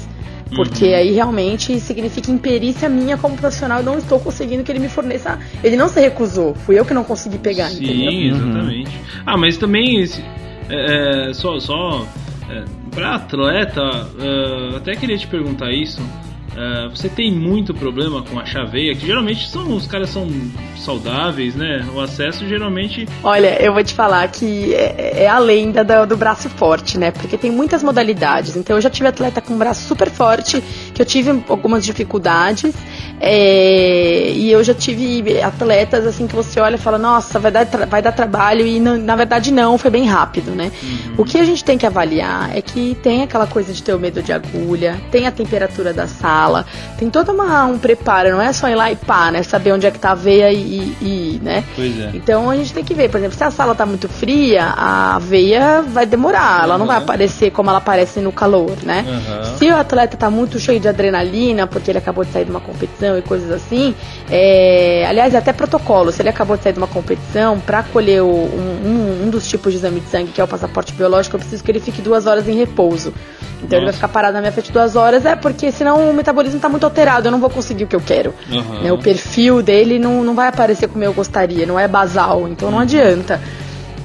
Porque Uhum. aí realmente significa imperícia minha como profissional. Eu não estou conseguindo que ele me forneça. Ele não se recusou. Fui eu que não consegui pegar, entendeu? Sim, exatamente. Ah, mas também esse- é, é, só só é, para atleta, é, até queria te perguntar isso. É, você tem muito problema com a chaveia, que geralmente são os caras são saudáveis, né? O acesso geralmente Olha, eu vou te falar que é, é a lenda do, do braço forte, né? Porque tem muitas modalidades. Então eu já tive atleta com braço super forte, que eu tive algumas dificuldades. é, e eu já tive atletas assim que você olha e fala, nossa, vai dar, vai dar trabalho, e não- na verdade não, foi bem rápido, né? O que a gente tem que avaliar é que tem aquela coisa de ter o medo de agulha, tem a temperatura da sala, tem todo uma, um preparo, não é só ir lá e pá, né? Saber onde é que tá a veia e, e- né? Pois é. Então a gente tem que ver, por exemplo, se a sala tá muito fria, a veia vai demorar, ela não vai Uhum. aparecer como ela aparece no calor, né? Aham. Se o atleta tá muito cheio de adrenalina, porque ele acabou de sair de uma competição e coisas assim, é... aliás, é até protocolo, se ele acabou de sair de uma competição, para colher o- um, um- dos tipos de exame de sangue, que é o passaporte biológico, eu preciso que ele fique duas horas em repouso. Então ele vai Nossa. ficar parado na minha frente duas horas, é porque senão o metabolismo tá muito alterado, eu não vou conseguir o que eu quero. Aham. Né, o perfil dele não, não vai aparecer como eu gostaria, não é basal, então não adianta.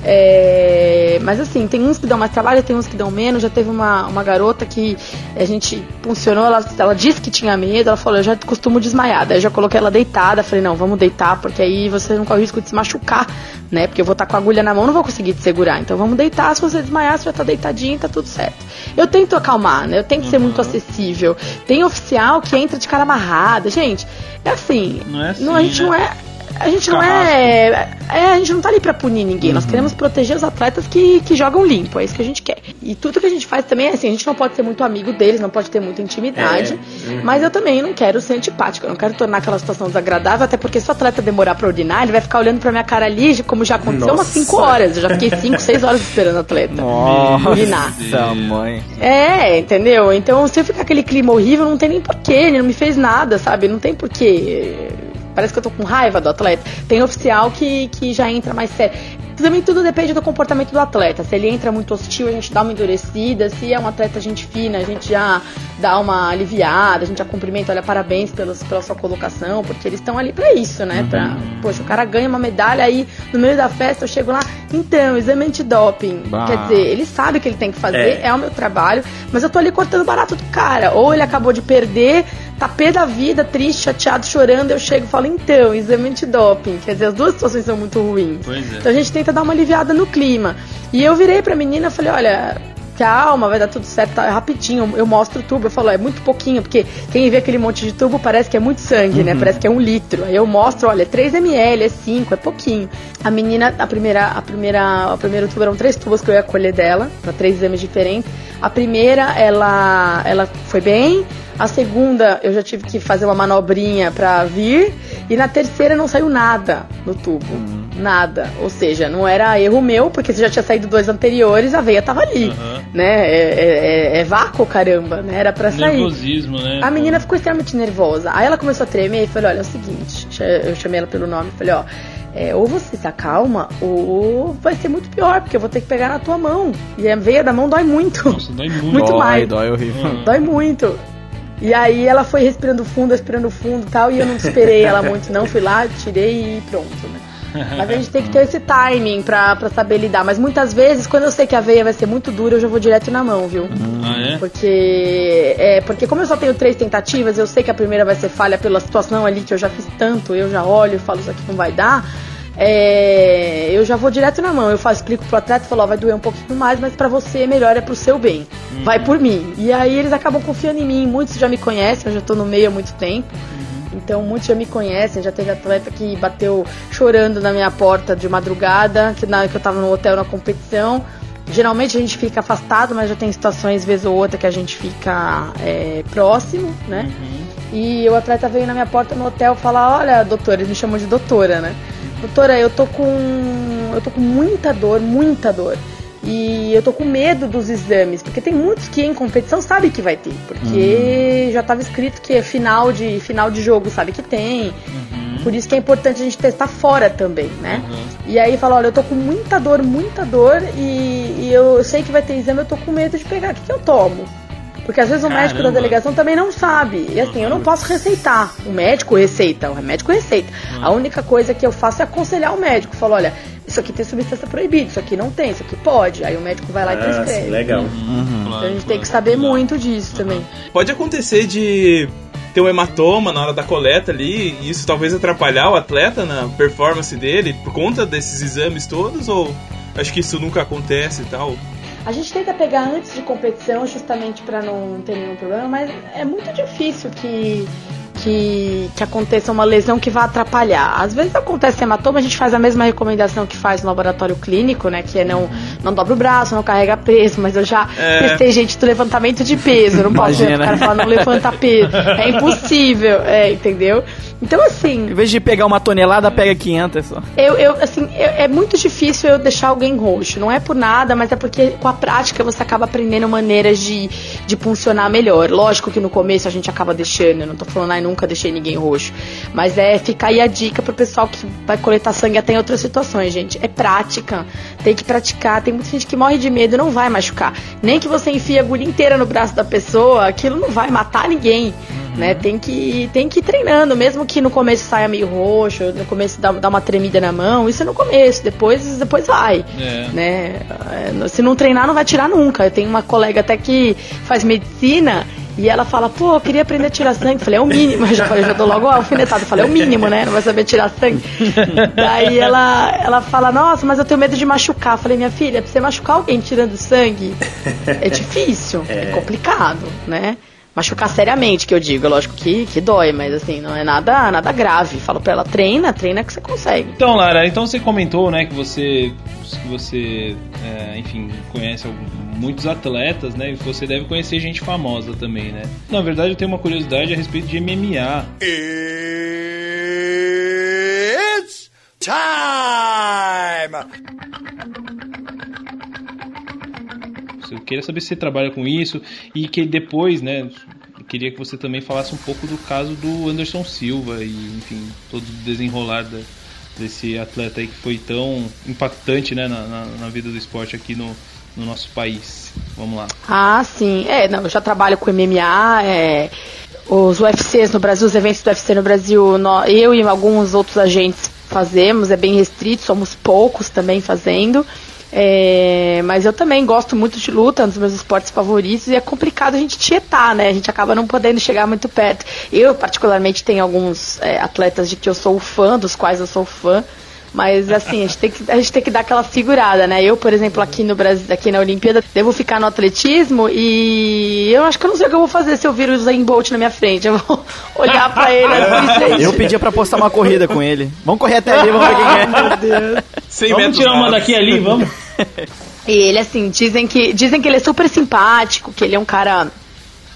É, mas assim, tem uns que dão mais trabalho, tem uns que dão menos. Já teve uma, uma garota que a gente funcionou, ela, ela disse que tinha medo, ela falou, eu já costumo desmaiar. Daí eu já coloquei ela deitada, falei, não, vamos deitar, porque aí você não corre o risco de se machucar, né? Porque eu vou estar com a agulha na mão, não vou conseguir te segurar. Então vamos deitar, se você desmaiar, você já tá deitadinho, tá tudo certo. Eu tento acalmar, né? Eu tento ser muito acessível. Tem oficial que entra de cara amarrada. Gente, é assim. Não é assim, não, a gente né? não é. A gente não Carrasco. é, é. A gente não tá ali pra punir ninguém. Nós queremos proteger os atletas que, que jogam limpo. É isso que a gente quer. E tudo que a gente faz também é assim: a gente não pode ser muito amigo deles, não pode ter muita intimidade. Mas eu também não quero ser antipático. Eu não quero tornar aquela situação desagradável. Até porque se o atleta demorar pra ordinar, ele vai ficar olhando pra minha cara ali, como já aconteceu umas Nossa. 5 horas. Eu já fiquei 5, 6 horas esperando o atleta. urinar. Nossa, mãe. É, entendeu? Então, se eu ficar aquele clima horrível, não tem nem porquê, ele não me fez nada, sabe? Não tem porquê. Parece que eu tô com raiva do atleta. Tem oficial que, que já entra mais sério. Também tudo depende do comportamento do atleta. Se ele entra muito hostil, a gente dá uma endurecida. Se é um atleta gente fina, a gente já dá uma aliviada, a gente já cumprimenta, olha, parabéns pelos, pela sua colocação, porque eles estão ali pra isso, né? Pra, poxa, o cara ganha uma medalha aí no meio da festa, eu chego lá, então, exame antidoping. Bah. Quer dizer, ele sabe o que ele tem que fazer, É. é o meu trabalho, mas eu tô ali cortando barato do cara. Ou ele acabou de perder, tá pé da vida, triste, chateado, chorando, eu chego e falo, então, exame antidoping. Quer dizer, as duas situações são muito ruins. Pois é. Então a gente tenta dar uma aliviada no clima. E eu virei pra menina e falei, olha, calma, vai dar tudo certo, tá rapidinho. Eu mostro o tubo, eu falo, é muito pouquinho, porque quem vê aquele monte de tubo parece que é muito sangue, né? Parece que é um litro. Aí eu mostro, olha, é 3 ml, é 5, é pouquinho. A menina, a primeira, a primeira, o primeiro tubo eram três tubos que eu ia colher dela, pra três exames diferentes. A primeira, ela, ela foi bem. A segunda, eu já tive que fazer uma manobrinha pra vir. E na terceira não saiu nada no tubo. Nada. Ou seja, não era erro meu, porque se já tinha saído dois anteriores, a veia tava ali. Aham. Né? É, é- é- é vácuo, caramba, né? Era pra sair. Nervosismo, né? A menina ficou extremamente nervosa. Aí ela começou a tremer e falei, olha, é o seguinte, eu chamei ela pelo nome, falei, ó, é, ou você se acalma, ou vai ser muito pior, porque eu vou ter que pegar na tua mão. E a veia da mão dói muito. Nossa, dói muito. Muito dói, mais. dói horrível. Dói muito. E aí ela foi respirando fundo, respirando fundo e tal, e eu não esperei ela muito, não. Fui lá, tirei e pronto, né? Mas a gente tem que ter esse timing pra, pra saber lidar. Mas muitas vezes, quando eu sei que a veia vai ser muito dura, eu já vou direto na mão, viu? Ah, é? Porque, é, porque como eu só tenho três tentativas, eu sei que a primeira vai ser falha pela situação ali que eu já fiz tanto, eu já olho e falo isso aqui não vai dar. É, eu já vou direto na mão. Eu faço, explico pro atleta e falo, ó, vai doer um pouquinho mais, mas pra você é melhor, é pro seu bem. Vai por mim. E aí eles acabam confiando em mim. Muitos já me conhecem, eu já tô no meio há muito tempo. Então muitos já me conhecem, já teve atleta que bateu chorando na minha porta de madrugada, que, na, que eu tava no hotel na competição. Geralmente a gente fica afastado, mas já tem situações, vez ou outra, que a gente fica é, próximo, né? E o atleta veio na minha porta no hotel falar, olha, doutora, eles me chamam de doutora, né? Doutora, eu tô com. Eu tô com muita dor, muita dor. E eu tô com medo dos exames, porque tem muitos que em competição sabem que vai ter, porque Uhum. já estava escrito que é final de final de jogo, sabe que tem. Uhum. Por isso que é importante a gente testar fora também, né? E aí fala, olha, eu tô com muita dor, muita dor e, e eu sei que vai ter exame, eu tô com medo de pegar. O que, que eu tomo? Porque às vezes o médico da Caramba. delegação também não sabe. E assim, eu não posso receitar. O médico receita, o médico receita. A única coisa que eu faço é aconselhar o médico. Falo, olha, isso aqui tem substância proibida, isso aqui não tem, isso aqui pode. Aí o médico vai lá e Ah, prescreve. legal. Então a gente tem que saber muito disso também. Pode acontecer de ter um hematoma na hora da coleta ali, e isso talvez atrapalhar o atleta na performance dele por conta desses exames todos, ou acho que isso nunca acontece e tal? A gente tenta pegar antes de competição, justamente para não ter nenhum problema, mas é muito difícil que, que, que aconteça uma lesão que vá atrapalhar. Às vezes acontece hematoma, a gente faz a mesma recomendação que faz no laboratório clínico, né? Que é não, não dobra o braço, não carrega peso, mas eu já É. testei gente do levantamento de peso. eu Não posso ver o cara falar não levanta peso. É impossível, é, entendeu? Então assim, Em vez de pegar uma tonelada, pega 500 só. eu, eu, assim, eu- é muito difícil eu deixar alguém roxo. Não é por nada, mas é porque com a prática você acaba aprendendo maneiras de, de funcionar melhor. Lógico que no começo a gente acaba deixando, eu não tô falando, ai, nunca deixei ninguém roxo. Mas é ficar aí a dica pro pessoal que vai coletar sangue até em outras situações, gente. É prática. Tem que praticar. Tem muita gente que morre de medo não vai machucar. Nem que você enfie a agulha inteira no braço da pessoa, aquilo não vai matar ninguém. Né? Tem, que, tem que ir treinando, mesmo que no começo saia meio roxo, no começo dá, dá uma tremida na mão, isso é no começo, depois, depois vai. É. Né? É, Se não treinar, não vai tirar nunca. Eu tenho uma colega até que faz medicina e ela fala, pô, eu queria aprender a tirar sangue. Eu falei, é o mínimo. Eu já, falei, já dou logo alfinetada. Eu falei, é o mínimo, né? Não vai saber tirar sangue. Daí ela, ela fala, nossa, mas eu tenho medo de machucar. Eu falei, minha filha, pra você machucar alguém tirando sangue é difícil, é, complicado, né? Machucar seriamente, que eu digo, é lógico que, que dói, mas assim, não é nada, nada grave. Falo pra ela, treina, treina que você consegue. Então, Lara, então você comentou, né, que você, que você, é, enfim, conhece algum- muitos atletas, né, e você deve conhecer gente famosa também, né? Na verdade, eu tenho uma curiosidade a respeito de MMA. It's time! Eu queria saber se você trabalha com isso e que depois, né, queria que você também falasse um pouco do caso do Anderson Silva e, enfim, todo o desenrolar da- desse atleta aí que foi tão impactante, né, na, na- na vida do esporte aqui no, no nosso país. Vamos lá. Ah, sim. É, não, eu já trabalho com MMA, é, os UFCs no Brasil, os eventos do UFC no Brasil, nó- eu e alguns outros agentes fazemos, é bem restrito, somos poucos também fazendo. É, mas eu também gosto muito de luta, é um dos meus esportes favoritos, e é complicado a gente tietar, né? A gente acaba não podendo chegar muito perto. Eu, particularmente, tenho alguns é, atletas de que eu sou fã, dos quais eu sou fã, mas assim, a gente, tem que, a gente tem que dar aquela segurada, né? Eu, por exemplo, aqui no Brasil, aqui na Olimpíada, devo ficar no atletismo e eu acho que eu não sei o que eu vou fazer se eu vir o Usain Bolt na minha frente. Eu vou olhar pra ele assim, gente. Eu pedia pra postar uma corrida com ele. Vamos correr até ali, vamos ver quem é. Meu Deus. 100 Vamos tirar uma daqui ali, vamos? E ele, assim, dizem que, dizem que ele é super simpático, que ele é um cara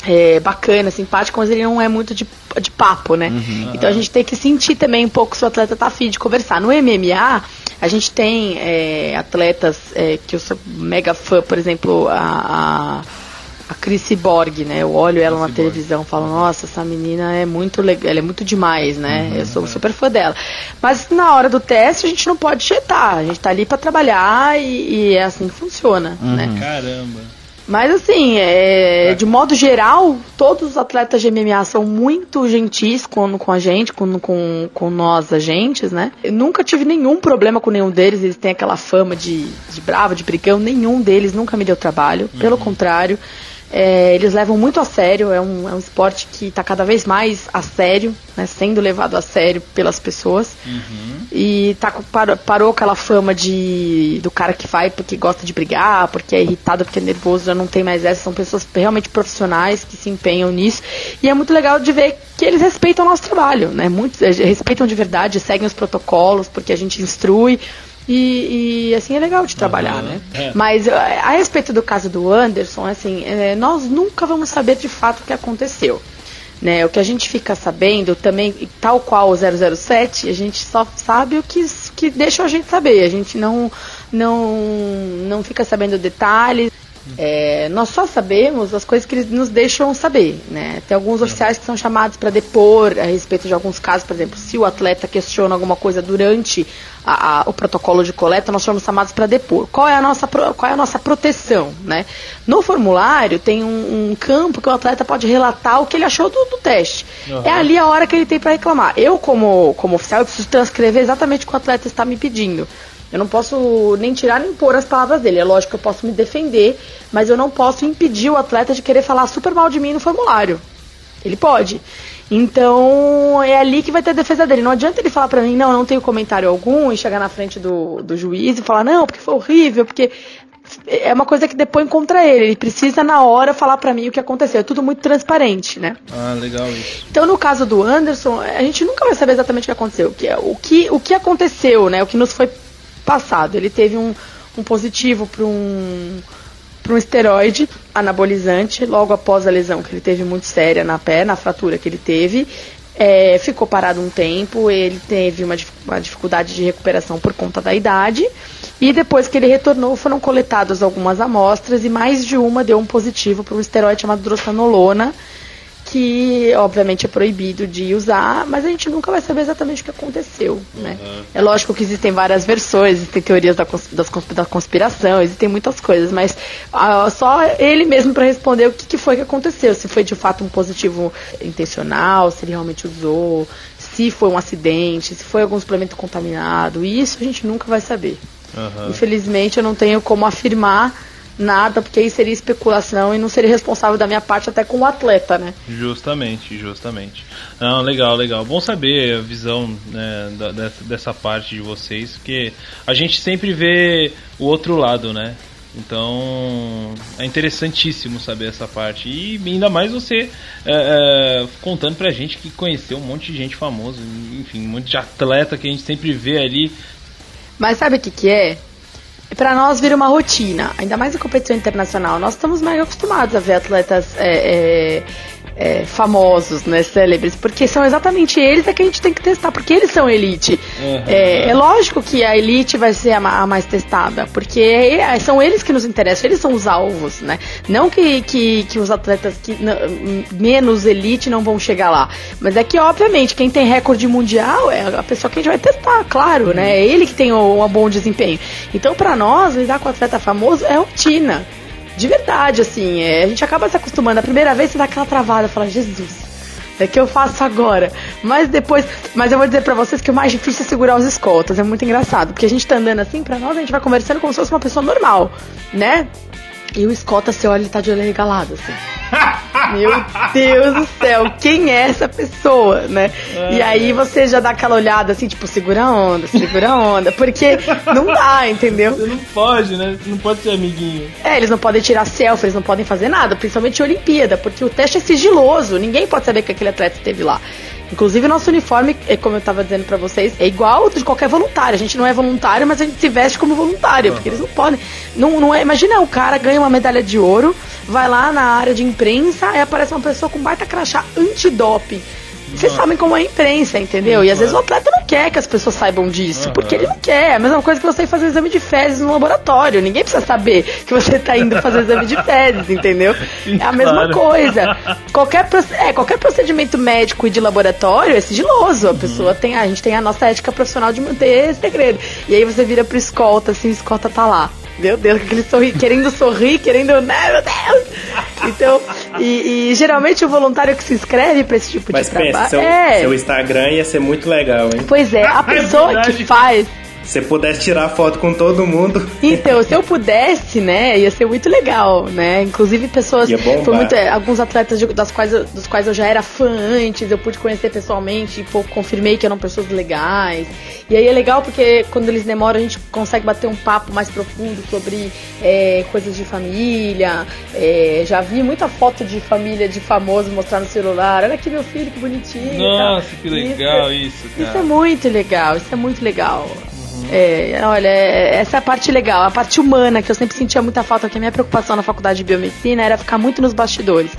é, bacana, simpático, mas ele não é muito de, de papo, né? Então a gente tem que sentir também um pouco se o atleta tá afim de conversar. No MMA, a gente tem é, atletas é, que eu sou mega fã, por exemplo, a. a a Chrissy Borg, né? Eu olho ela na televisão, falo, nossa, essa menina é muito legal, ela é muito demais, né? eu sou super fã dela. Mas na hora do teste a gente não pode jetar, a gente tá ali pra trabalhar e, e é assim que funciona, né? Caramba. Mas assim, é, de modo geral, todos os atletas de MMA são muito gentis com, com a gente, com, com, com nós agentes, né? Eu nunca tive nenhum problema com nenhum deles, eles têm aquela fama de, de bravo, de brigão, nenhum deles nunca me deu trabalho, pelo contrário. É, eles levam muito a sério, é um, é um esporte que está cada vez mais a sério, né, sendo levado a sério pelas pessoas. E tá, parou, parou aquela fama de do cara que vai porque gosta de brigar, porque é irritado, porque é nervoso, já não tem mais essa. São pessoas realmente profissionais que se empenham nisso. E é muito legal de ver que eles respeitam o nosso trabalho, né? Muitos eh, respeitam de verdade, seguem os protocolos, porque a gente instrui. E, e, assim é legal de trabalhar, né? Mas eh, a respeito do caso do Anderson, assim, eh, nós nunca vamos saber de fato o que aconteceu. Né, o que a gente fica sabendo também, tal qual o 007, a gente só sabe o que, que deixa a gente saber. A gente não, não, não fica sabendo detalhes. É, nós só sabemos as coisas que eles nos deixam saber, né? Tem alguns oficiais que são chamados para depor a respeito de alguns casos, por exemplo, se o atleta questiona alguma coisa durante a- a- o protocolo de coleta, nós somos chamados para depor. Qual é a nossa qual é a nossa proteção, né? No formulário tem um, um campo que o atleta pode relatar o que ele achou do, do teste. É ali a hora que ele tem para reclamar. Eu como como oficial eu preciso transcrever exatamente o que o atleta está me pedindo. Eu não posso nem tirar nem pôr as palavras dele. É lógico que eu posso me defender, mas eu não posso impedir o atleta de querer falar super mal de mim no formulário. Ele pode. Então, é ali que vai ter a defesa dele. Não adianta ele falar pra mim, não, não tenho comentário algum, e chegar na frente do, do juiz e falar, não, porque foi horrível, porque é uma coisa que depõe contra ele. Ele precisa, na hora, falar pra mim o que aconteceu. É tudo muito transparente, né? Ah, legal isso. Então, no caso do Anderson, a gente nunca vai saber exatamente o que aconteceu. O que, o que, o que aconteceu, né? O que nos foi passado. Ele teve um, um positivo para um um esteroide anabolizante logo após a lesão que ele teve muito séria na perna, a fratura que ele teve. É, ficou parado um tempo, ele teve uma, uma dificuldade de recuperação por conta da idade. E depois que ele retornou, foram coletadas algumas amostras e mais de uma deu um positivo para um esteroide chamado drostanolona, que obviamente é proibido de usar, mas a gente nunca vai saber exatamente o que aconteceu, né? É lógico que existem várias versões, existem teorias da, cons- das cons- da conspiração, existem muitas coisas, mas ah, só ele mesmo para responder o que, que foi que aconteceu, se foi de fato um positivo intencional, se ele realmente usou, se foi um acidente, se foi algum suplemento contaminado, isso a gente nunca vai saber. Infelizmente eu não tenho como afirmar nada, porque aí seria especulação e não seria responsável da minha parte até com o atleta, né? Justamente, justamente. Não, legal, legal. Bom saber a visão né, da- dessa, dessa parte de vocês, porque a gente sempre vê o outro lado, né? Então é interessantíssimo saber essa parte. E ainda mais você é, é, contando pra gente que conheceu um monte de gente famosa, enfim, um monte de atleta que a gente sempre vê ali. Mas sabe o que que é? Pra nós vira uma rotina, ainda mais em competição internacional. Nós estamos mega acostumados a ver atletas é, é, é, famosos, né, célebres, porque são exatamente eles é que a gente tem que testar, porque eles são elite. É, é lógico que a elite vai ser a, a mais testada, porque é- são eles que nos interessam, eles são os alvos, né? Não que, que, que os atletas que menos elite não vão chegar lá, mas é que obviamente quem tem recorde mundial é a pessoa que a gente vai testar, claro, né? É ele que tem um, um bom desempenho. Então, pra nós, lidar com atleta famoso é rotina. De verdade, assim, é, a gente acaba se acostumando. A primeira vez você dá aquela travada, fala, Jesus, é que eu faço agora. Mas depois, mas eu vou dizer pra vocês que o mais difícil é segurar os escoltas. É muito engraçado, porque a gente tá andando assim, pra nós a gente vai conversando como se fosse uma pessoa normal, né? E o escolta, você olha, ele tá de olho regalado, assim. Meu Deus do céu, quem é essa pessoa, né? E aí você já dá aquela olhada assim, tipo, segura a onda, segura a onda, porque não dá, entendeu? Você não pode, né? Você não pode ser amiguinho. É, eles não podem tirar selfie, eles não podem fazer nada, principalmente em Olimpíada, porque o teste é sigiloso, ninguém pode saber que aquele atleta esteve lá. Inclusive, nosso uniforme, é como eu tava dizendo pra vocês, é igual de qualquer voluntário. A gente não é voluntário, mas a gente se veste como voluntário, porque eles não podem. Não, não é, imagina, o cara ganha uma medalha de ouro, vai lá na área de imprensa, aí aparece uma pessoa com baita crachá antidoping. Vocês sabem como é a imprensa, entendeu? E às vezes o atleta não quer que as pessoas saibam disso, porque ele não quer. É a mesma coisa que você ir fazer exame de fezes no laboratório. Ninguém precisa saber que você tá indo fazer exame de fezes, entendeu? É a mesma Claro. coisa. Qualquer, é, qualquer procedimento médico e de laboratório é sigiloso. A pessoa tem, a gente tem a nossa ética profissional de manter esse segredo. E aí você vira pro escolta, assim, o escolta tá lá. Meu Deus, aquele sorri, querendo sorrir, querendo. Né, meu Deus! Então, e, e geralmente o voluntário que se inscreve pra esse tipo Mas de pensa, trabalho. seu, é. seu Instagram ia ser muito legal, hein? Pois é, a pessoa verdade. que faz. Se você pudesse tirar foto com todo mundo. Então, se eu pudesse, né, ia ser muito legal, né? Inclusive pessoas, foi muito, é, alguns atletas de- das quais, eu- dos quais eu já era fã antes, eu pude conhecer pessoalmente e pô, confirmei que eram pessoas legais. E aí é legal porque quando eles demoram a gente consegue bater um papo mais profundo sobre é, coisas de família. É, já vi muita foto de família de famoso mostrar no celular. Olha aqui meu filho, que bonitinho. Nossa, que legal isso, Isso cara. é muito legal, isso é muito legal. É, olha, é- essa é a parte legal, a parte humana, que eu sempre sentia muita falta, que a minha preocupação na faculdade de biomedicina era ficar muito nos bastidores.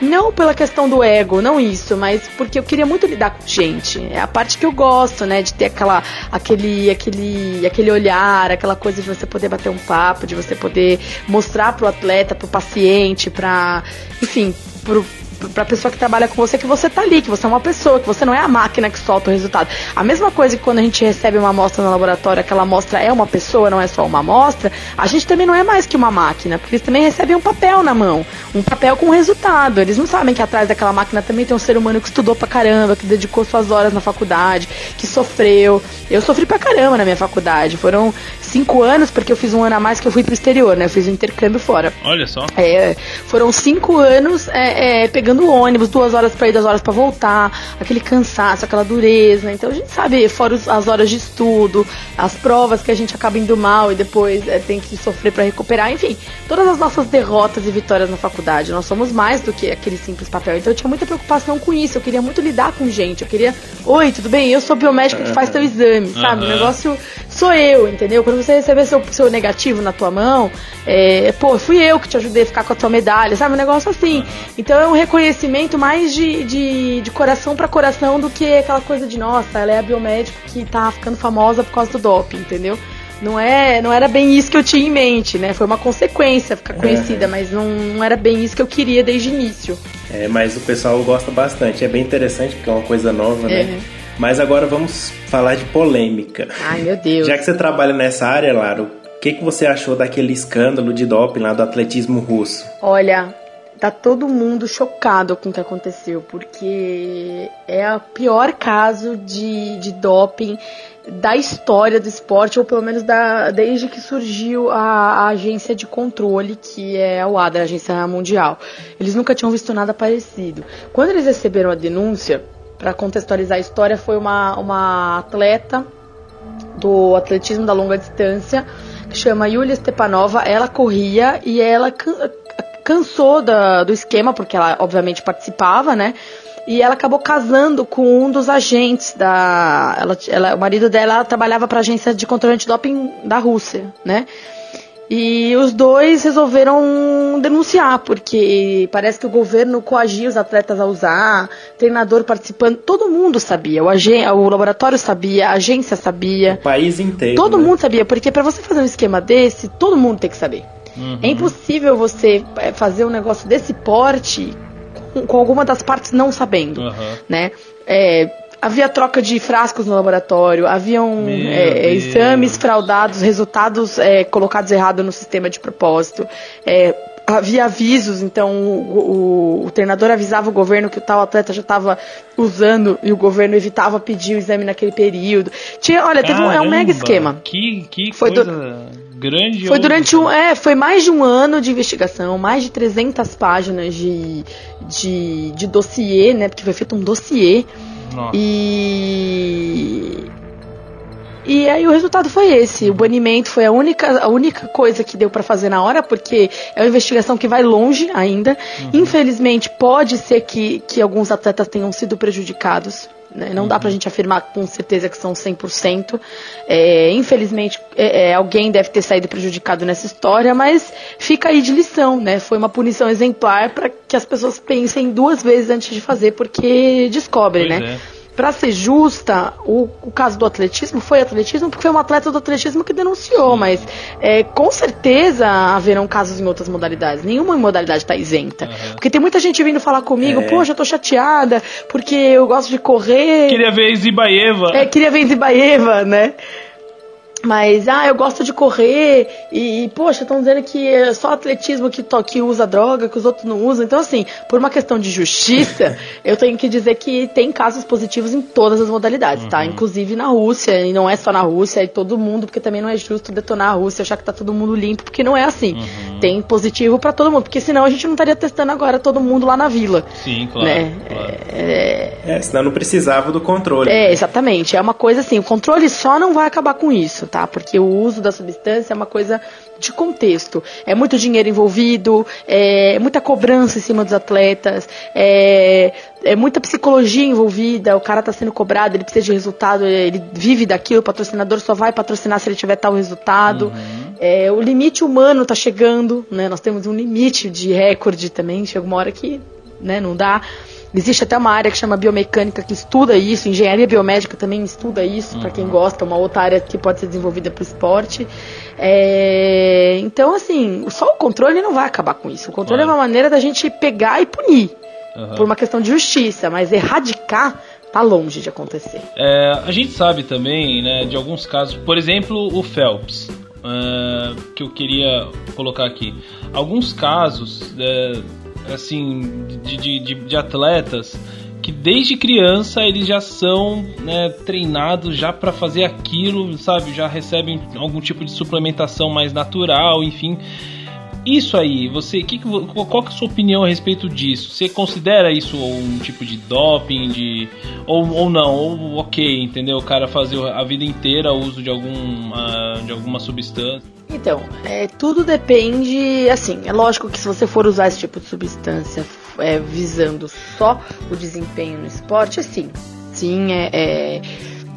Não pela questão do ego, não isso, mas porque eu queria muito lidar com gente. É a parte que eu gosto, né? De ter aquela, aquele, aquele, aquele olhar, aquela coisa de você poder bater um papo, de você poder mostrar pro atleta, pro paciente, pra. Enfim, pro, pra pessoa que trabalha com você que você tá ali, que você é uma pessoa, que você não é a máquina que solta o resultado. A mesma coisa que quando a gente recebe uma amostra no laboratório, aquela amostra é uma pessoa, não é só uma amostra, a gente também não é mais que uma máquina, porque eles também recebem um papel na mão, um papel com resultado. Eles não sabem que atrás daquela máquina também tem um ser humano que estudou pra caramba, que dedicou suas horas na faculdade, que sofreu. Eu sofri pra caramba na minha faculdade. Foram cinco anos, porque eu fiz um ano a mais que eu fui pro exterior, né? Eu fiz um intercâmbio fora. Olha só. É, foram cinco anos é, é, pegando ônibus, duas horas pra ir, duas horas pra voltar, aquele cansaço, aquela dureza. Então a gente sabe, fora as horas de estudo, as provas que a gente acaba indo mal e depois é, tem que sofrer pra recuperar, enfim, todas as nossas derrotas e vitórias na faculdade. Nós somos mais do que aquele simples papel. Então eu tinha muita preocupação com isso, eu queria muito lidar com gente. Eu queria, oi, tudo bem? Eu sou biomédica que faz teu exame, sabe? O negócio sou eu, entendeu? Quando você receber seu, seu negativo na tua mão, é, pô, fui eu que te ajudei a ficar com a tua medalha, sabe? Um negócio assim. Então é um reconhecimento mais de, de, de coração pra coração do que aquela coisa de, nossa, ela é a biomédica que tá ficando famosa por causa do doping, entendeu? Não, é, não era bem isso que eu tinha em mente, né? Foi uma consequência ficar conhecida, mas não, não era bem isso que eu queria desde o início. É, mas o pessoal gosta bastante. É bem interessante porque é uma coisa nova, É. né? Mas agora vamos falar de polêmica. Ai, meu Deus. Já que você trabalha nessa área, Laro, o que, que você achou daquele escândalo de doping lá do atletismo russo? Olha, tá todo mundo chocado com o que aconteceu, porque é o pior caso de, de doping da história do esporte, ou pelo menos da, desde que surgiu a, a agência de controle, que é a UADA, a Agência Mundial. Eles nunca tinham visto nada parecido. Quando eles receberam a denúncia, para contextualizar a história, foi uma, uma atleta do atletismo da longa distância, que chama Yulia Stepanova. Ela corria e ela can- cansou da- do esquema, porque ela obviamente participava, né? E ela acabou casando com um dos agentes da. Ela, ela- o marido dela trabalhava para a agência de controle antidoping da Rússia, né? E os dois resolveram denunciar, porque parece que o governo coagia os atletas a usar, treinador participando, todo mundo sabia, o, agen- o laboratório sabia, a agência sabia. O país inteiro. Todo né? mundo sabia, porque pra você fazer um esquema desse, todo mundo tem que saber. É impossível você é, fazer um negócio desse porte com, com alguma das partes não sabendo, Aham. né? É, havia troca de frascos no laboratório, haviam é, Deus. exames fraudados, resultados é, colocados errados no sistema de propósito. É, havia avisos, então o, o- o treinador avisava o governo que o tal atleta já estava usando e o governo evitava pedir o exame naquele período. Tinha, olha, teve um, é um mega Caramba, esquema. Que, que Foi coisa grande. Foi durante um, é, foi mais de um ano de investigação, mais de 300 páginas de, de, de dossiê, né? Porque foi feito um dossiê Nossa. e e aí o resultado foi esse. O banimento foi a única, a única coisa que deu pra fazer na hora, porque é uma investigação que vai longe ainda. Infelizmente, pode ser que, que alguns atletas tenham sido prejudicados. Né? Não dá pra gente afirmar com certeza que são 100%. É, infelizmente, é, é, alguém deve ter saído prejudicado nessa história, mas fica aí de lição, né? Foi uma punição exemplar para que as pessoas pensem duas vezes antes de fazer, porque descobrem, Pois né? é. Pra ser justa, o, o caso do atletismo foi atletismo porque foi um atleta do atletismo que denunciou, mas é, com certeza haverão casos em outras modalidades. Nenhuma modalidade está isenta. Porque tem muita gente vindo falar comigo, É. poxa, eu tô chateada porque eu gosto de correr. Queria ver Zibaeva. É, queria ver Zibaeva, né? Mas, ah, eu gosto de correr e, e, poxa, estão dizendo que é só atletismo que, to, que usa droga, que os outros não usam. Então, assim, por uma questão de justiça, eu tenho que dizer que tem casos positivos em todas as modalidades, tá? Inclusive na Rússia, e não é só na Rússia, é todo mundo, porque também não é justo detonar a Rússia, achar que tá todo mundo limpo, porque não é assim. Tem positivo pra todo mundo, porque senão a gente não estaria testando agora todo mundo lá na vila, Sim, claro. né? claro. É, É, senão não precisava do controle. é, exatamente. É uma coisa assim, o controle só não vai acabar com isso, tá? Porque o uso da substância é uma coisa de contexto. É muito dinheiro envolvido, é muita cobrança em cima dos atletas, é, é muita psicologia envolvida. O cara está sendo cobrado, ele precisa de resultado, ele vive daquilo. O patrocinador só vai patrocinar se ele tiver tal resultado. Uhum. É, o limite humano está chegando, né? Nós temos um limite de recorde também. Chega uma hora que né, não dá. Existe até uma área que chama biomecânica que estuda isso, engenharia biomédica também estuda isso, uhum. para quem gosta, uma outra área que pode ser desenvolvida para o esporte. É, então, assim, só o controle não vai acabar com isso. O controle claro. é uma maneira da gente pegar e punir, uhum. por uma questão de justiça, mas erradicar tá longe de acontecer. É, a gente sabe também, né, de alguns casos, por exemplo, o Phelps. Uh, que eu queria colocar aqui. Alguns casos uh, assim, de, de, de, de atletas que desde criança eles já são né, treinados já para fazer aquilo, sabe? Já recebem algum tipo de suplementação mais natural, enfim. Isso aí, você, que, qual que é a sua opinião a respeito disso? Você considera isso um tipo de doping, de ou, ou não, ou ok, entendeu? O cara fazer a vida inteira uso de algum uh, de alguma substância? Então, é, tudo depende, assim, é lógico que se você for usar esse tipo de substância é, visando só o desempenho no esporte, assim, sim, é, é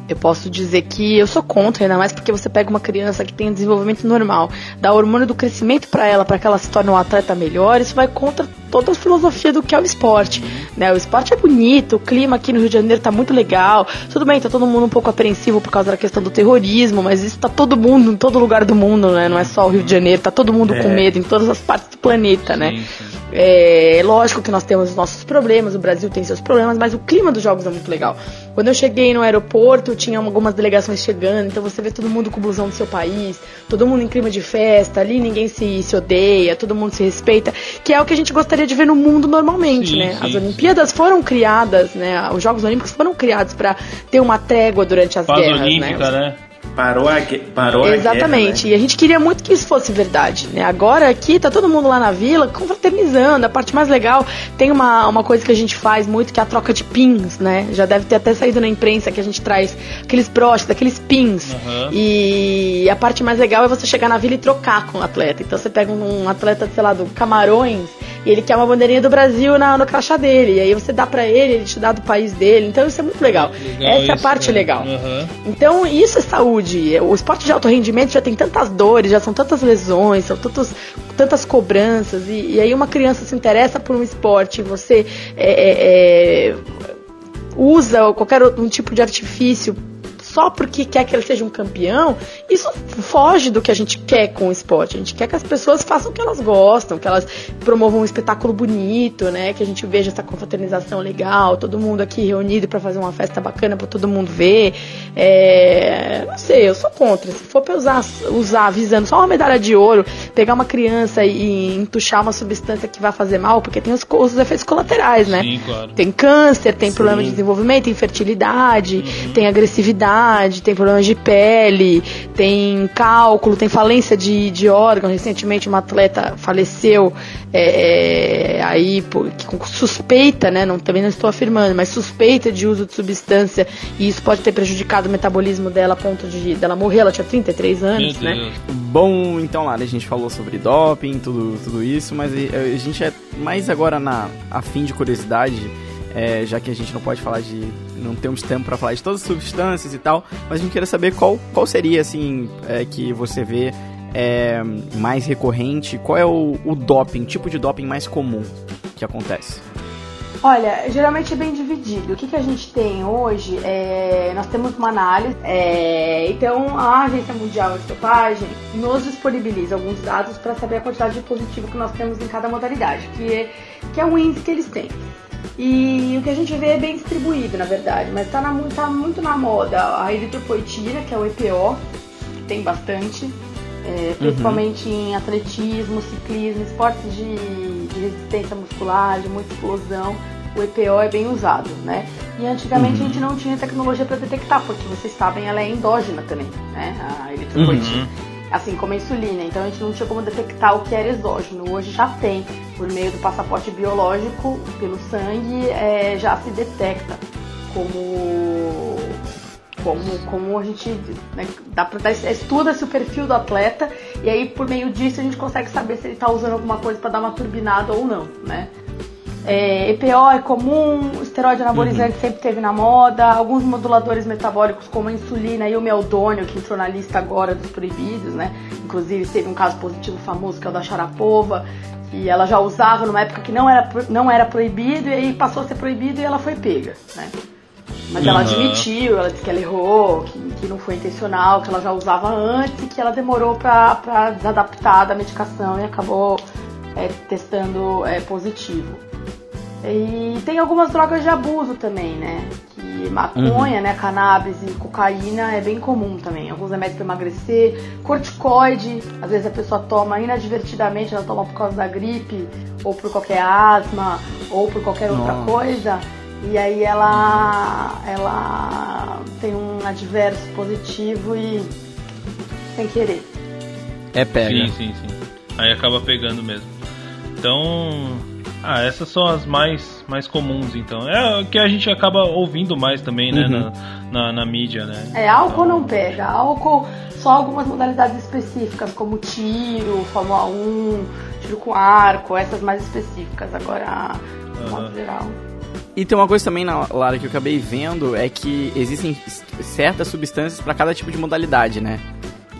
eu posso dizer que eu sou contra, ainda mais porque você pega uma criança que tem desenvolvimento normal, dá hormônio do crescimento para ela, para que ela se torne um atleta melhor, isso vai contra toda a filosofia do que é o esporte. Né? O esporte é bonito, o clima aqui no Rio de Janeiro tá muito legal. Tudo bem, tá todo mundo um pouco apreensivo por causa da questão do terrorismo, mas isso tá todo mundo, em todo lugar do mundo, né? Não é só o Rio de Janeiro, tá todo mundo é. com medo em todas as partes do planeta, né? sim, né? Sim. É lógico que nós temos os nossos problemas, o Brasil tem seus problemas, mas o clima dos jogos é muito legal. Quando eu cheguei no aeroporto, tinha algumas delegações chegando, então você vê todo mundo com o blusão do seu país, todo mundo em clima de festa, ali ninguém se, se odeia, todo mundo se respeita, que é o que a gente gostaria de ver no mundo normalmente, sim, né? Sim, As Olimpíadas sim. foram criadas, né? Os Jogos Olímpicos foram criados para ter uma trégua durante as Paz guerras, Olímpica, né? né? Parou a, parou Exatamente. A guerra, né? E a gente queria muito que isso fosse verdade, né? Agora aqui tá todo mundo lá na vila confraternizando. A parte mais legal tem uma, uma coisa que a gente faz muito que é a troca de pins, né? Já deve ter até saído na imprensa que a gente traz aqueles broches, aqueles pins. Uhum. E a parte mais legal é você chegar na vila e trocar com o atleta. Então você pega um atleta, sei lá, do Camarões e ele quer uma bandeirinha do Brasil na, no crachá dele. E aí você dá para ele, ele te dá do país dele. Então isso é muito legal. legal Essa é a parte né? legal. Uhum. Então isso é saúde. O esporte de alto rendimento já tem tantas dores, já são tantas lesões, são tantos, tantas cobranças. E, e aí uma criança se interessa por um esporte, você é, é, é usa qualquer um tipo de artifício só porque quer que ele seja um campeão, isso foge do que a gente quer com o esporte. A gente quer que as pessoas façam o que elas gostam, que elas promovam um espetáculo bonito, né? Que a gente veja essa confraternização legal, todo mundo aqui reunido para fazer uma festa bacana para todo mundo ver. É... Não sei, eu sou contra. Se for pra usar, usar visando só uma medalha de ouro, pegar uma criança e entuchar uma substância que vai fazer mal, porque tem os, os efeitos colaterais, né? Sim, claro. Tem câncer, tem Sim. problema de desenvolvimento, infertilidade, uhum. tem agressividade tem problemas de pele, tem cálculo, tem falência de, de órgão. Recentemente uma atleta faleceu é, é, aí por, com suspeita, né? Não, também não estou afirmando, mas suspeita de uso de substância e isso pode ter prejudicado o metabolismo dela a ponto de dela morrer. Ela tinha 33 anos, né? Bom, então lá, a gente falou sobre doping, tudo, tudo isso, mas a gente é mais agora na a fim de curiosidade é, já que a gente não pode falar de. não temos tempo para falar de todas as substâncias e tal, mas a gente queria saber qual, qual seria, assim, é, que você vê é, mais recorrente, qual é o, o doping, tipo de doping mais comum que acontece? Olha, geralmente é bem dividido. O que, que a gente tem hoje é. Nós temos uma análise, é, então a Agência Mundial de Dopagem nos disponibiliza alguns dados para saber a quantidade de positivo que nós temos em cada modalidade, que é, que é o índice que eles têm. E o que a gente vê é bem distribuído, na verdade, mas tá, na, tá muito na moda a eritropoetina, que é o EPO, que tem bastante, é, principalmente uhum. em atletismo, ciclismo, esportes de, de, resistência muscular, de muita explosão. O EPO é bem usado, né? E antigamente uhum. a gente não tinha tecnologia para detectar, porque vocês sabem, ela é endógena também, né? A eritropoetina. Uhum assim como a insulina. Então a gente não tinha como detectar o que era exógeno. Hoje já tem, por meio do passaporte biológico, pelo sangue, é, já se detecta como como, como a gente né, dá estuda-se o perfil do atleta e aí por meio disso a gente consegue saber se ele está usando alguma coisa para dar uma turbinada ou não, né? É, EPO é comum, esteroide anabolizante sempre teve na moda, alguns moduladores metabólicos como a insulina e o meldônio, que entrou na lista agora dos proibidos, né? Inclusive teve um caso positivo famoso que é o da Sharapova, que ela já usava numa época que não era, não era proibido e aí passou a ser proibido e ela foi pega, né? Mas ela Aham. admitiu, ela disse que ela errou, que, que não foi intencional, que ela já usava antes e que ela demorou pra desadaptar da medicação e acabou é, testando é, positivo. E tem algumas drogas de abuso também, né? Que maconha, né? Cannabis e cocaína é bem comum também. Alguns remédios para emagrecer, corticoide, às vezes a pessoa toma inadvertidamente, ela toma por causa da gripe, ou por qualquer asma, ou por qualquer outra Nossa. coisa. E aí ela, ela tem um adverso positivo e sem querer. É pega. Sim, sim, sim. Aí acaba pegando mesmo. Então, ah, essas são as mais, mais comuns, então. É o que a gente acaba ouvindo mais também, né, Uhum. na, na, na mídia, né? É, álcool não pega. Álcool, só algumas modalidades específicas, como tiro, Fórmula 1, tiro com arco, essas mais específicas. Agora, de modo geral. E tem uma coisa também, na Lara, que eu acabei vendo, é que existem certas substâncias para cada tipo de modalidade, né?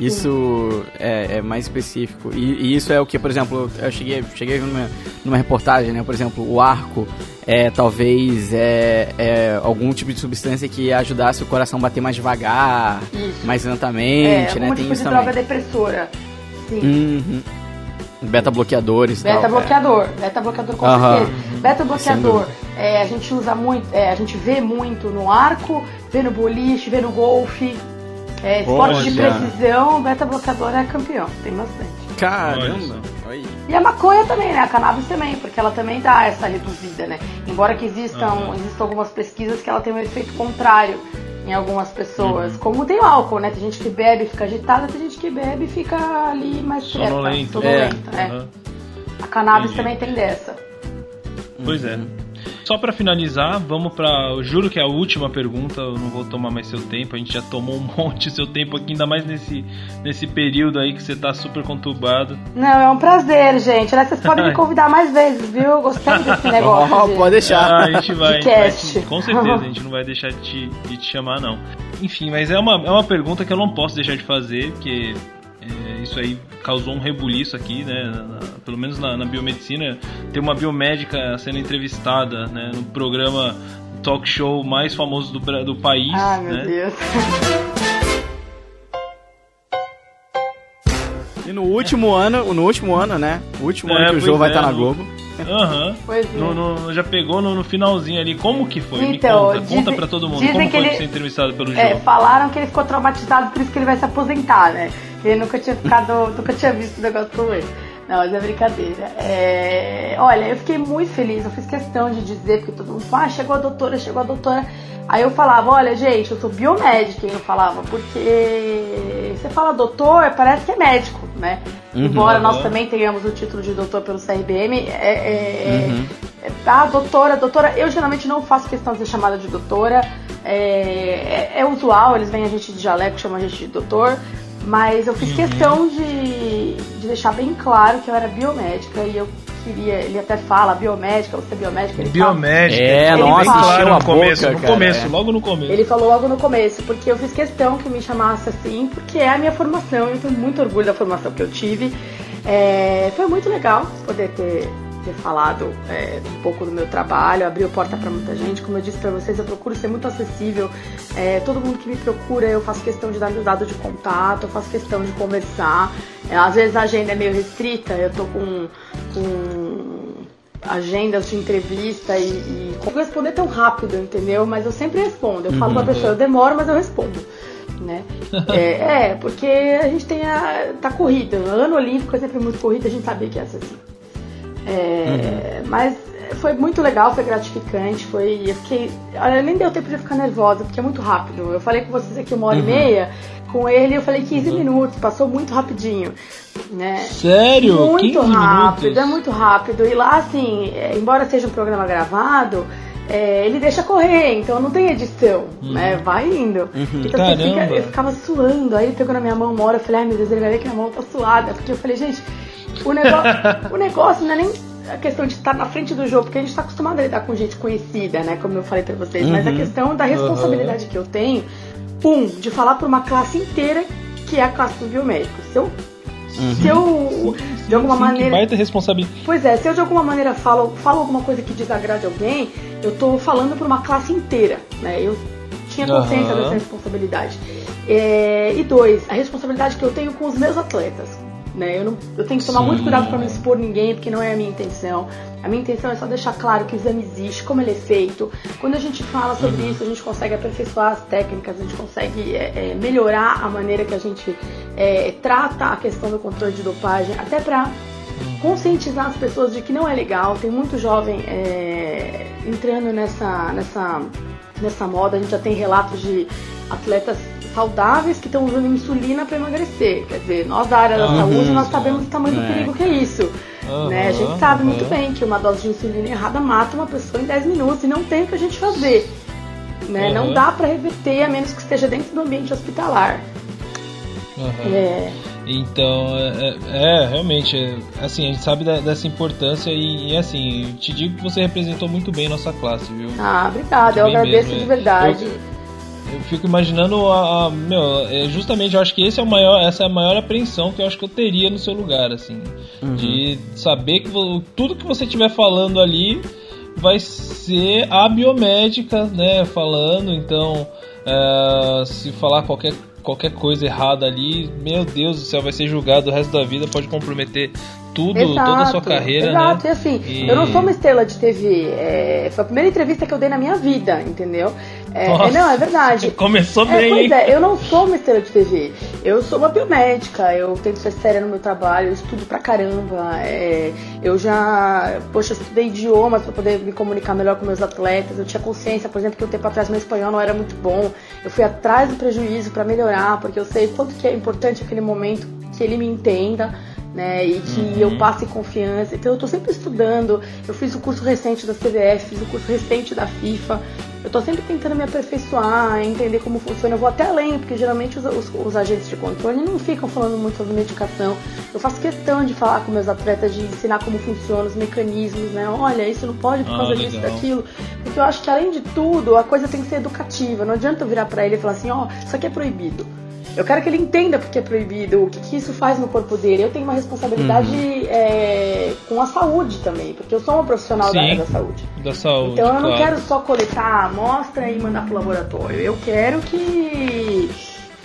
Isso é, é mais específico. E, e isso é o que, por exemplo, eu cheguei, cheguei numa, numa reportagem, né? Por exemplo, o arco é talvez é, é algum tipo de substância que ajudasse o coração a bater mais devagar, Isso. mais É, lentamente, né? algum Tem tipo isso de também. droga depressora. Sim. Uhum. Beta bloqueadores e tal. Beta bloqueador, beta bloqueador com certeza. Beta bloqueador, é, a gente usa muito, é, a gente vê muito no arco, vê no boliche, vê no golfe. É, esporte de precisão, beta bloqueador é campeão, tem bastante. Caramba! Olha. E a maconha também, né? A cannabis também, porque ela também dá essa reduzida, né? Embora que existam, existam algumas pesquisas que ela tem um efeito contrário em algumas pessoas. Como tem o álcool, né? Tem gente que bebe e fica agitada, tem gente que bebe e fica ali mais quieta, Sonolento. sonolenta, é. Aham. A cannabis Entendi. também tem dessa. Pois é. Só pra finalizar, vamos pra. Eu juro que é a última pergunta, eu não vou tomar mais seu tempo, a gente já tomou um monte do seu tempo aqui, ainda mais nesse, nesse período aí que você tá super conturbado. Não, é um prazer, gente. Aliás, Vocês podem me convidar mais vezes, viu? Eu gostei desse negócio. Oh, de- pode deixar. Ah, a gente vai. De a gente vai te- com certeza, a gente não vai deixar de te, de te chamar, não. Enfim, mas é uma, é uma pergunta que eu não posso deixar de fazer, porque isso aí causou um rebuliço aqui, né? na- na- pelo menos na, na biomedicina. Tem uma biomédica sendo entrevistada né, no programa talk show mais famoso do, do país. Ai, meu né? Deus. E no último ano, no último ano, né? O último É, ano que o jogo vai é, estar na no- Globo. Aham. Pois é. No- no- já pegou no, no finalzinho ali. Como que foi? Então, Me conta, dizem- conta pra todo mundo. dizem Como que foi ele- ser entrevistado pelo É, jogo? falaram que ele ficou traumatizado, por isso que ele vai se aposentar, né? Ele nunca tinha ficado, nunca tinha visto um negócio como esse. Não, mas é brincadeira. É, Olha, eu fiquei muito feliz, eu fiz questão de dizer, porque todo mundo fala, ah, chegou a doutora, chegou a doutora. Aí eu falava, olha, gente, eu sou biomédica, eu falava, porque você fala doutor, parece que é médico, né? Embora nós também tenhamos o título de doutor pelo CRBM, é, é- é- ah, doutora, doutora, eu geralmente não faço questão de ser chamada de doutora, é, é- é usual, eles vêm a gente de jaleco, chamam a gente de doutor, mas eu fiz questão de, de deixar bem claro que eu era biomédica e eu queria, ele até fala, biomédica, você é biomédica, ele fala, Biomédica. É, Ele nossa, fala encheu no a começo, boca, no cara, começo, é. logo no começo. Ele falou logo no começo, porque eu fiz questão que me chamasse assim, porque é a minha formação, eu tenho muito orgulho da formação que eu tive. É, foi muito legal poder ter, ter falado é, um pouco do meu trabalho, abriu porta para muita gente. Como eu disse para vocês, eu procuro ser muito acessível. É, todo mundo que me procura, eu faço questão de dar meu dado de contato, eu faço questão de conversar. É, às vezes a agenda é meio restrita, eu tô com. com agendas de entrevista e, e como responder tão rápido, entendeu? Mas eu sempre respondo. Eu falo pra pessoa, eu demoro, mas eu respondo. Né? é, é, porque a gente tem a. tá corrida. Ano olímpico é sempre muito corrida, a gente sabia que ia ser assim. É, Mas foi muito legal, foi gratificante, foi. Eu fiquei. Olha, nem deu tempo de ficar nervosa, porque é muito rápido. Eu falei com vocês aqui uma hora e meia, com ele eu falei 15 minutos, passou muito rapidinho. Né? Sério? Muito 15 rápido, minutos? é muito rápido. E lá, assim, é, embora seja um programa gravado, é, ele deixa correr, então não tem edição, né? Vai indo. Então você fica- Caramba. eu ficava suando, aí ele pegou na minha mão uma hora, eu falei, ai meu Deus, ele vai ver que minha mão tá suada, porque eu falei, gente, o negócio, o negócio não é nem a questão de estar na frente do jogo, porque a gente tá acostumado a lidar com gente conhecida, né? Como eu falei pra vocês, mas a questão da responsabilidade que eu tenho, um, de falar pra uma classe inteira que é a classe do biomédico. Se eu, se eu de alguma Sim, maneira. baita responsabilidade. Pois é, se eu de alguma maneira falo, falo alguma coisa que desagrade alguém, eu tô falando pra uma classe inteira, né? Eu tinha consciência Aham. dessa responsabilidade. É, e dois, a responsabilidade que eu tenho com os meus atletas. Né? Eu, não, eu tenho que tomar Sim. muito cuidado pra não expor ninguém, porque não é a minha intenção. A minha intenção é só deixar claro que o exame existe, como ele é feito. Quando a gente fala sobre Uhum. isso, a gente consegue aperfeiçoar as técnicas, a gente consegue é, é, melhorar a maneira que a gente é, trata a questão do controle de dopagem, até pra conscientizar as pessoas de que não é legal. Tem muito jovem é, entrando nessa, nessa, nessa moda. A gente já tem relatos de atletas saudáveis que estão usando insulina para emagrecer. Quer dizer, nós da área da Aham. saúde, nós sabemos o tamanho do É. perigo que é isso. Aham, né? A gente sabe muito bem que uma dose de insulina errada mata uma pessoa em 10 minutos e não tem o que a gente fazer. Né? Não dá para reverter a menos que esteja dentro do ambiente hospitalar. É, Então, é, é, é, realmente, é, assim, a gente sabe da- dessa importância e, e, assim, te digo que você representou muito bem nossa classe, viu? Ah, obrigada, eu agradeço mesmo, de é. verdade. Eu, eu fico imaginando a, a- meu, é, justamente eu acho que esse é o maior, essa é a maior apreensão que eu acho que eu teria no seu lugar, assim, de saber que tudo que você estiver falando ali vai ser a biomédica, né, falando, então, é, se falar qualquer qualquer coisa errada ali, meu Deus do céu, vai ser julgado o resto da vida, pode comprometer tudo, toda a sua carreira, exato. né? E assim, E- eu não sou uma estrela de TV. é, foi a primeira entrevista que eu dei na minha vida, entendeu? É, Nossa, não, é verdade. Começou É, bem, pois é, eu não sou uma estrela de TV. Eu sou uma biomédica, eu tento ser séria no meu trabalho, eu estudo pra caramba. é, eu já, poxa, estudei idiomas pra poder me comunicar melhor com meus atletas. Eu tinha consciência, por exemplo, que um tempo atrás meu espanhol não era muito bom. Eu fui atrás do prejuízo pra melhorar, porque eu sei quanto que é importante aquele momento que ele me entenda. Né, e que Uhum. eu passe confiança. Então eu tô sempre estudando. Eu fiz o curso recente da CBF, fiz o curso recente da FIFA. Eu tô sempre tentando me aperfeiçoar, entender como funciona. Eu vou até além, porque geralmente os, os- os agentes de controle não ficam falando muito sobre medicação. Eu faço questão de falar com meus atletas, de ensinar como funcionam os mecanismos, né? Olha, isso não pode por Ah, causa disso, legal. daquilo. Porque eu acho que além de tudo, a coisa tem que ser educativa. Não adianta eu virar pra ele e falar assim, ó, isso aqui é proibido. Eu quero que ele entenda porque é proibido, o que, que isso faz no corpo dele. Eu tenho uma responsabilidade é, com a saúde também, porque eu sou uma profissional da Sim. área da saúde. Da saúde, Então eu não claro. quero só coletar a amostra e mandar pro laboratório. Eu quero que,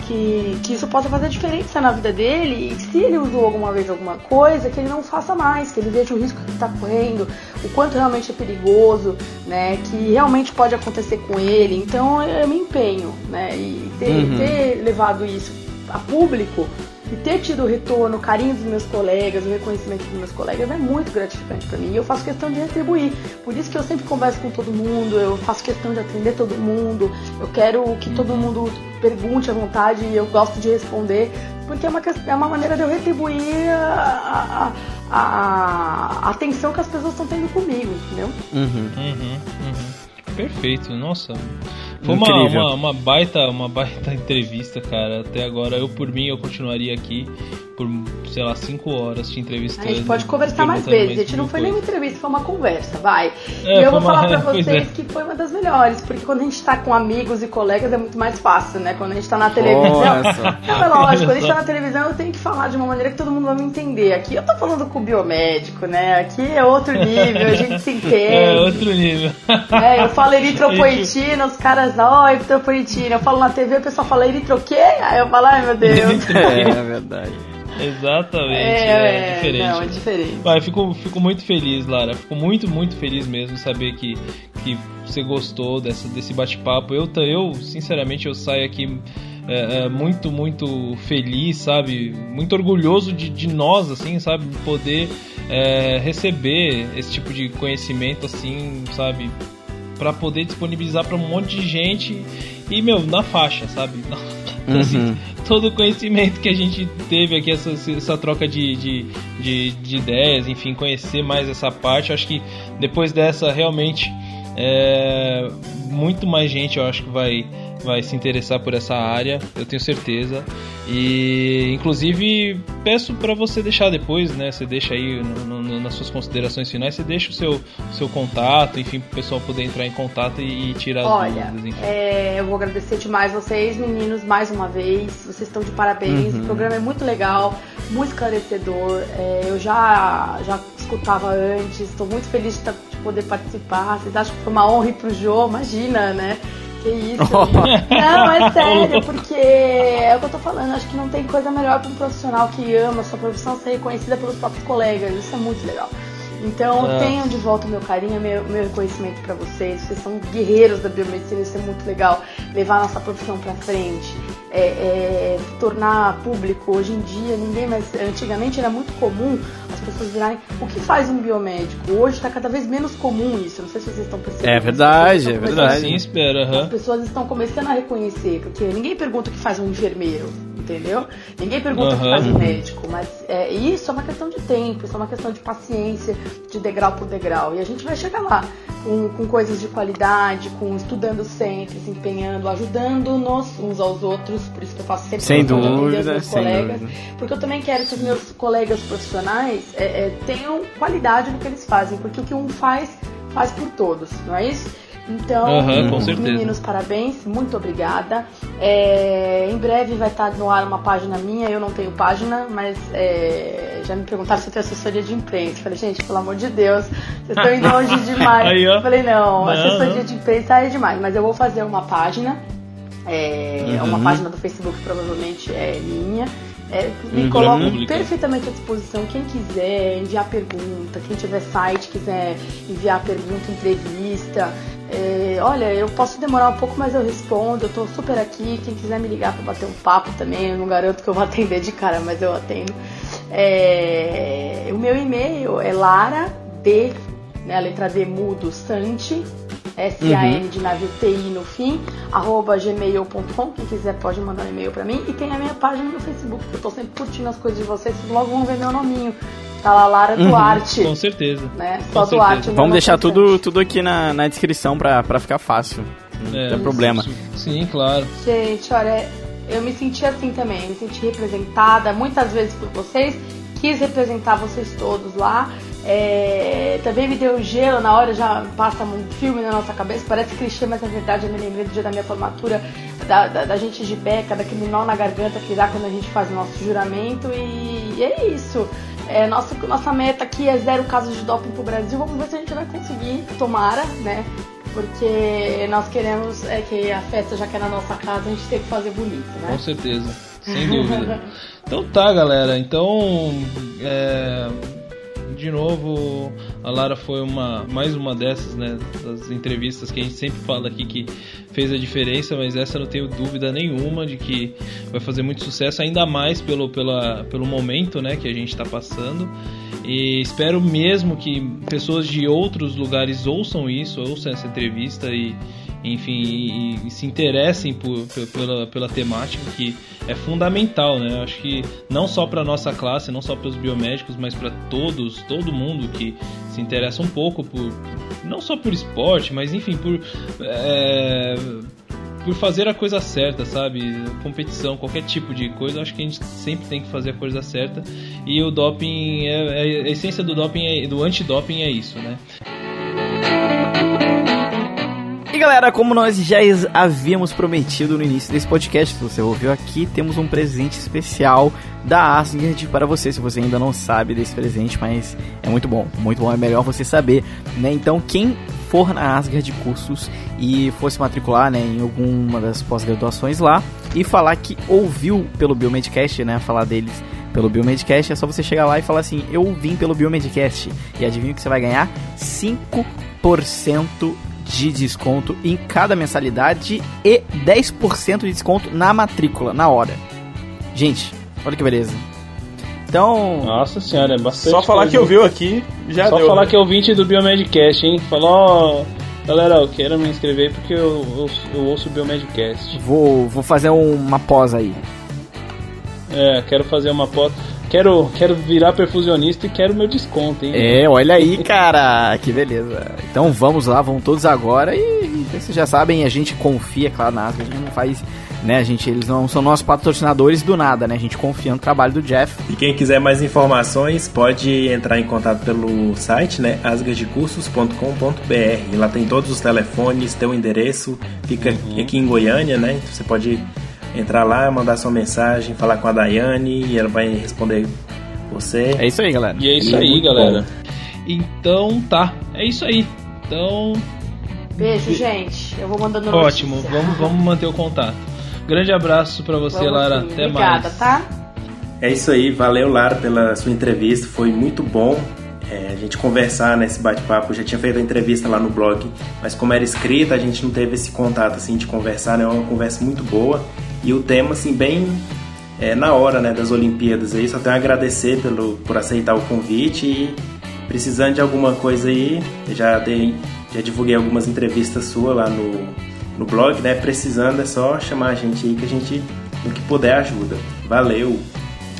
que, que isso possa fazer diferença na vida dele e que se ele usou alguma vez alguma coisa, que ele não faça mais, que ele veja o risco que está correndo, o quanto realmente é perigoso, né? Que realmente pode acontecer com ele. Então eu me empenho, né? E ter, Uhum. ter levado isso a público e ter tido o retorno, o carinho dos meus colegas, o reconhecimento dos meus colegas é muito gratificante pra mim. E eu faço questão de retribuir. Por isso que eu sempre converso com todo mundo, eu faço questão de atender todo mundo. Eu quero que todo mundo pergunte à vontade e eu gosto de responder, porque é uma, é uma maneira de eu retribuir a, a, a- a atenção que as pessoas estão tendo comigo, entendeu? Uhum. Uhum, uhum. Perfeito, nossa. Foi uma, uma, uma baita, uma baita entrevista, cara. Até agora, eu por mim, eu continuaria aqui por, sei lá, cinco horas te A entrevistando. gente pode conversar mais vezes. A gente não foi nem uma entrevista, foi uma conversa, vai. É, e eu vou uma- falar pra vocês é. que foi uma das melhores, porque quando a gente tá com amigos e colegas é muito mais fácil, né? Quando a gente tá na televisão. Não, é lógico, quando a gente tá na televisão eu tenho que falar de uma maneira que todo mundo vai me entender. Aqui eu tô falando com o biomédico, né? Aqui é outro nível, a gente se É, entende. outro nível. É, eu falo eritropoetina, os caras, ó, eritropoetina. Eu falo na TV, o pessoal fala eritro o quê? Aí eu falo, ai meu Deus. É, é verdade. Exatamente, é, diferente. Não, é diferente. Vai, fico, fico muito feliz, Lara. Fico muito, muito feliz mesmo em saber que, que você gostou dessa, desse bate-papo. Eu, eu, sinceramente, eu saio aqui é, é, muito, muito feliz, sabe? Muito orgulhoso de, de nós, assim, sabe? De poder é, receber esse tipo de conhecimento, assim, sabe? Pra poder disponibilizar pra um monte de gente e, meu, na faixa, sabe? Assim, Uhum. todo o conhecimento que a gente teve aqui, essa, essa troca de, de, de, de ideias, enfim, conhecer mais essa parte. Acho que depois dessa, realmente, É, muito mais gente eu acho que vai, vai se interessar por essa área, eu tenho certeza. E inclusive peço para você deixar depois, né? Você deixa aí no, no, nas suas considerações finais, você deixa o seu, seu contato, enfim, para o pessoal poder entrar em contato e, e tirar Olha, dúvidas. Enfim. é, eu vou agradecer demais vocês, meninos, mais uma vez. Vocês estão de parabéns. Uhum. O programa é muito legal, muito esclarecedor. É, eu já, já escutava antes, estou muito feliz de, tá- de poder participar. Vocês acham que foi uma honra ir pro Jô? Imagina, né? Que isso. Não, é sério, porque é o que eu tô falando. Acho que não tem coisa melhor para um profissional que ama sua profissão ser reconhecida pelos próprios colegas. Isso é muito legal. Então, É. tenham de volta o meu carinho, meu, meu reconhecimento para vocês. Vocês são guerreiros da biomedicina, isso é muito legal. Levar a nossa profissão para frente, é, é, tornar público. Hoje em dia, ninguém mais. Antigamente era muito comum pessoas virarem. O que faz um biomédico? Hoje está cada vez menos comum isso. Não sei se vocês estão percebendo. É As verdade, é verdade. Sim, espera, as aham. pessoas estão começando a reconhecer, porque ninguém pergunta o que faz um enfermeiro, entendeu? Ninguém pergunta o que faz um médico, mas é, isso é uma questão de tempo, isso é uma questão de paciência, de degrau por degrau. E a gente vai chegar lá com, com coisas de qualidade, com estudando sempre, se empenhando, ajudando-nos uns aos outros, por isso que eu faço sempre Sem dúvida, meus sem colegas, dúvida. porque eu também quero que os meus colegas profissionais é, é, tenham qualidade no que eles fazem, porque o que um faz, faz por todos, não é isso? Então, Aham, com certeza. meninos, parabéns, muito obrigada. É, em breve vai estar no ar uma página minha, eu não tenho página, mas é, já me perguntaram se eu tenho assessoria de imprensa. Falei, gente, pelo amor de Deus, vocês estão indo longe demais. Aí. Falei, não, Não, assessoria não. de imprensa é demais, mas eu vou fazer uma página. É, Uhum. Uma página do Facebook provavelmente é minha. É, me Uhum. coloco perfeitamente à disposição. Quem quiser enviar pergunta, quem tiver site, quiser enviar pergunta, entrevista. é, olha, eu posso demorar um pouco, mas eu respondo. Eu tô super aqui. Quem quiser me ligar para bater um papo também, eu não garanto que eu vou atender de cara, mas eu atendo. É, o meu e-mail é lara d, né, a letra D mudo, sante, S-A-N de navio TI no fim, arroba gmail.com. Quem quiser pode mandar um e-mail pra mim. E tem a minha página no Facebook, que eu tô sempre curtindo as coisas de vocês. Vocês logo vão ver meu nominho. Tá lá, Lara Duarte. Com certeza. Né? Com Só certeza. Duarte. meu Vamos nome deixar tudo, tudo aqui na, na descrição pra, pra ficar fácil. Não É, tem problema. Sim, claro. Gente, olha, eu me senti assim também, eu me senti representada muitas vezes por vocês, quis representar vocês todos lá. É, também me deu gelo na hora, já passa um filme na nossa cabeça, parece clichê, mas na verdade eu me lembrei do dia da minha formatura, da, da, da gente de beca, daquele nó na garganta que dá quando a gente faz o nosso juramento, e, é isso. É, nossa, nossa meta aqui é zero casos de doping pro Brasil, vamos ver se a gente vai conseguir, tomara, né? Porque nós queremos é, que a festa, já que é na nossa casa, a gente tem que fazer bonito, né? Com certeza, sem dúvida. Então tá, galera. Então, é, de novo, a Lara foi uma mais uma dessas, né, das entrevistas que a gente sempre fala aqui que fez a diferença, mas essa não tenho dúvida nenhuma de que vai fazer muito sucesso, ainda mais pelo, pela, pelo momento, né, que a gente está passando. E espero mesmo que pessoas de outros lugares ouçam isso, ouçam essa entrevista e, enfim, e, e se interessem por, pe- pela, pela temática que é fundamental, né? Eu acho que não só para nossa classe, não só para os biomédicos, mas para todos, todo mundo que se interessa um pouco por, não só por esporte, mas enfim por é, por fazer a coisa certa, sabe? Competição, qualquer tipo de coisa, acho que a gente sempre tem que fazer a coisa certa. E o doping, é, é- a essência do doping, é, do antidoping é isso, né? Galera, como nós já havíamos prometido no início desse podcast, se você ouviu aqui, temos um presente especial da Asgard para você, se você ainda não sabe desse presente, mas é muito bom, muito bom, é melhor você saber, né? Então, quem for na Asgard Cursos e fosse matricular, né, em alguma das pós-graduações lá e falar que ouviu pelo Biomedcast, né, falar deles pelo Biomedcast, é só você chegar lá e falar assim: "Eu vim pelo Biomedcast". E adivinha o que você vai ganhar? 5% de desconto em cada mensalidade e 10% de desconto na matrícula, na hora. Gente, olha que beleza. Então, Nossa senhora, é bastante. Só falar coisa. que eu viu aqui, já Só deu. falar né? que é ouvinte do Biomedcast, hein? Falou, galera, eu quero me inscrever porque eu, eu, eu ouço o Biomedcast. vou, vou fazer um- uma pós aí. É, quero fazer uma pós. Quero, quero virar perfusionista e quero meu desconto, hein? É, olha aí, cara, que beleza. Então vamos lá, vão todos agora e vocês já sabem, a gente confia, claro, na Asgard, a gente não faz, né, a gente, eles não são nossos patrocinadores do nada, né, a gente confia no trabalho do Jeff. E quem quiser mais informações pode entrar em contato pelo site, né, asgardcursos.com.br. Lá tem todos os telefones, tem o endereço, fica Uhum. aqui em Goiânia, né? Então você pode entrar lá, mandar sua mensagem, falar com a Daiane e ela vai responder você. É isso aí, galera. E é isso E é aí, muito galera. Então tá, é isso aí. Então, Beijo, gente. Eu vou mandando ótimo, notícia. vamos, vamos manter o contato. Grande abraço pra você, Vamos Lara. sim. Até Obrigada, mais. tá? É isso aí, valeu Lara pela sua entrevista, foi muito bom é, a gente conversar nesse bate-papo. Eu já tinha feito a entrevista lá no blog, mas como era escrita, a gente não teve esse contato assim de conversar, né? É uma conversa muito boa e o tema assim bem é, na hora, né, das Olimpíadas. Aí só tenho a agradecer pelo por aceitar o convite e precisando de alguma coisa aí, já dei, já divulguei algumas entrevistas suas lá no no blog, né? Precisando é só chamar a gente aí que a gente no que puder ajuda. Valeu.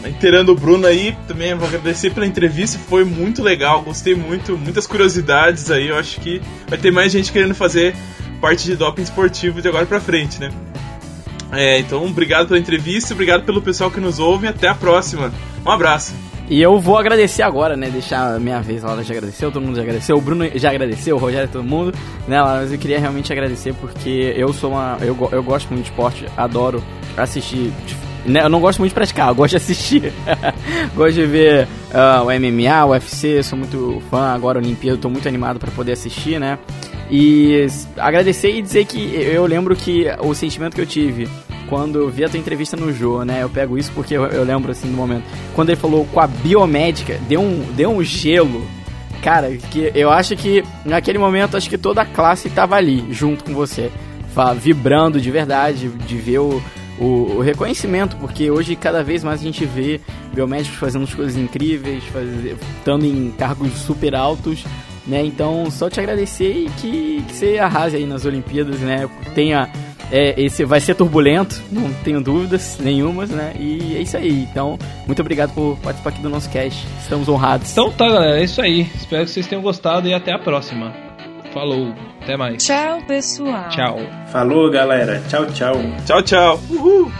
Inteirando o Bruno aí, também vou agradecer pela entrevista, foi muito legal, gostei muito, muitas curiosidades aí, eu acho que vai ter mais gente querendo fazer parte de doping esportivo de agora pra frente, né? É, então, obrigado pela entrevista, obrigado pelo pessoal que nos ouve, até a próxima. Um abraço. E eu vou agradecer agora, né? Deixar a minha vez. A Laura já agradeceu, todo mundo já agradeceu, o Bruno já agradeceu, o Rogério, todo mundo. Né, mas eu queria realmente agradecer porque eu sou uma. Eu, eu gosto muito de esporte, adoro assistir. Né, eu não gosto muito de praticar, eu gosto de assistir. gosto de ver ah, o MMA, o UFC, sou muito fã. Agora, Olimpíada, tô muito animado para poder assistir, né? E agradecer e dizer que eu lembro que o sentimento que eu tive quando eu vi a tua entrevista no Jô, né? Eu pego isso porque eu, eu lembro assim do momento. Quando ele falou com a biomédica, deu um, deu um gelo. Cara, que eu acho que naquele momento acho que toda a classe tava ali junto com você, vibrando de verdade, de ver o, o, o reconhecimento, porque hoje cada vez mais a gente vê biomédicos fazendo as coisas incríveis, estando em cargos super altos, né? Então, só te agradecer e que, que você arrase aí nas Olimpíadas, né? Tenha é, esse vai ser turbulento, não tenho dúvidas nenhumas, né? E é isso aí. Então, muito obrigado por participar aqui do nosso cast. Estamos honrados. Então tá, galera, é isso aí. Espero que vocês tenham gostado e até a próxima. Falou, até mais. Tchau, pessoal. Tchau. Falou, galera. Tchau, tchau. Tchau, tchau. Uhul.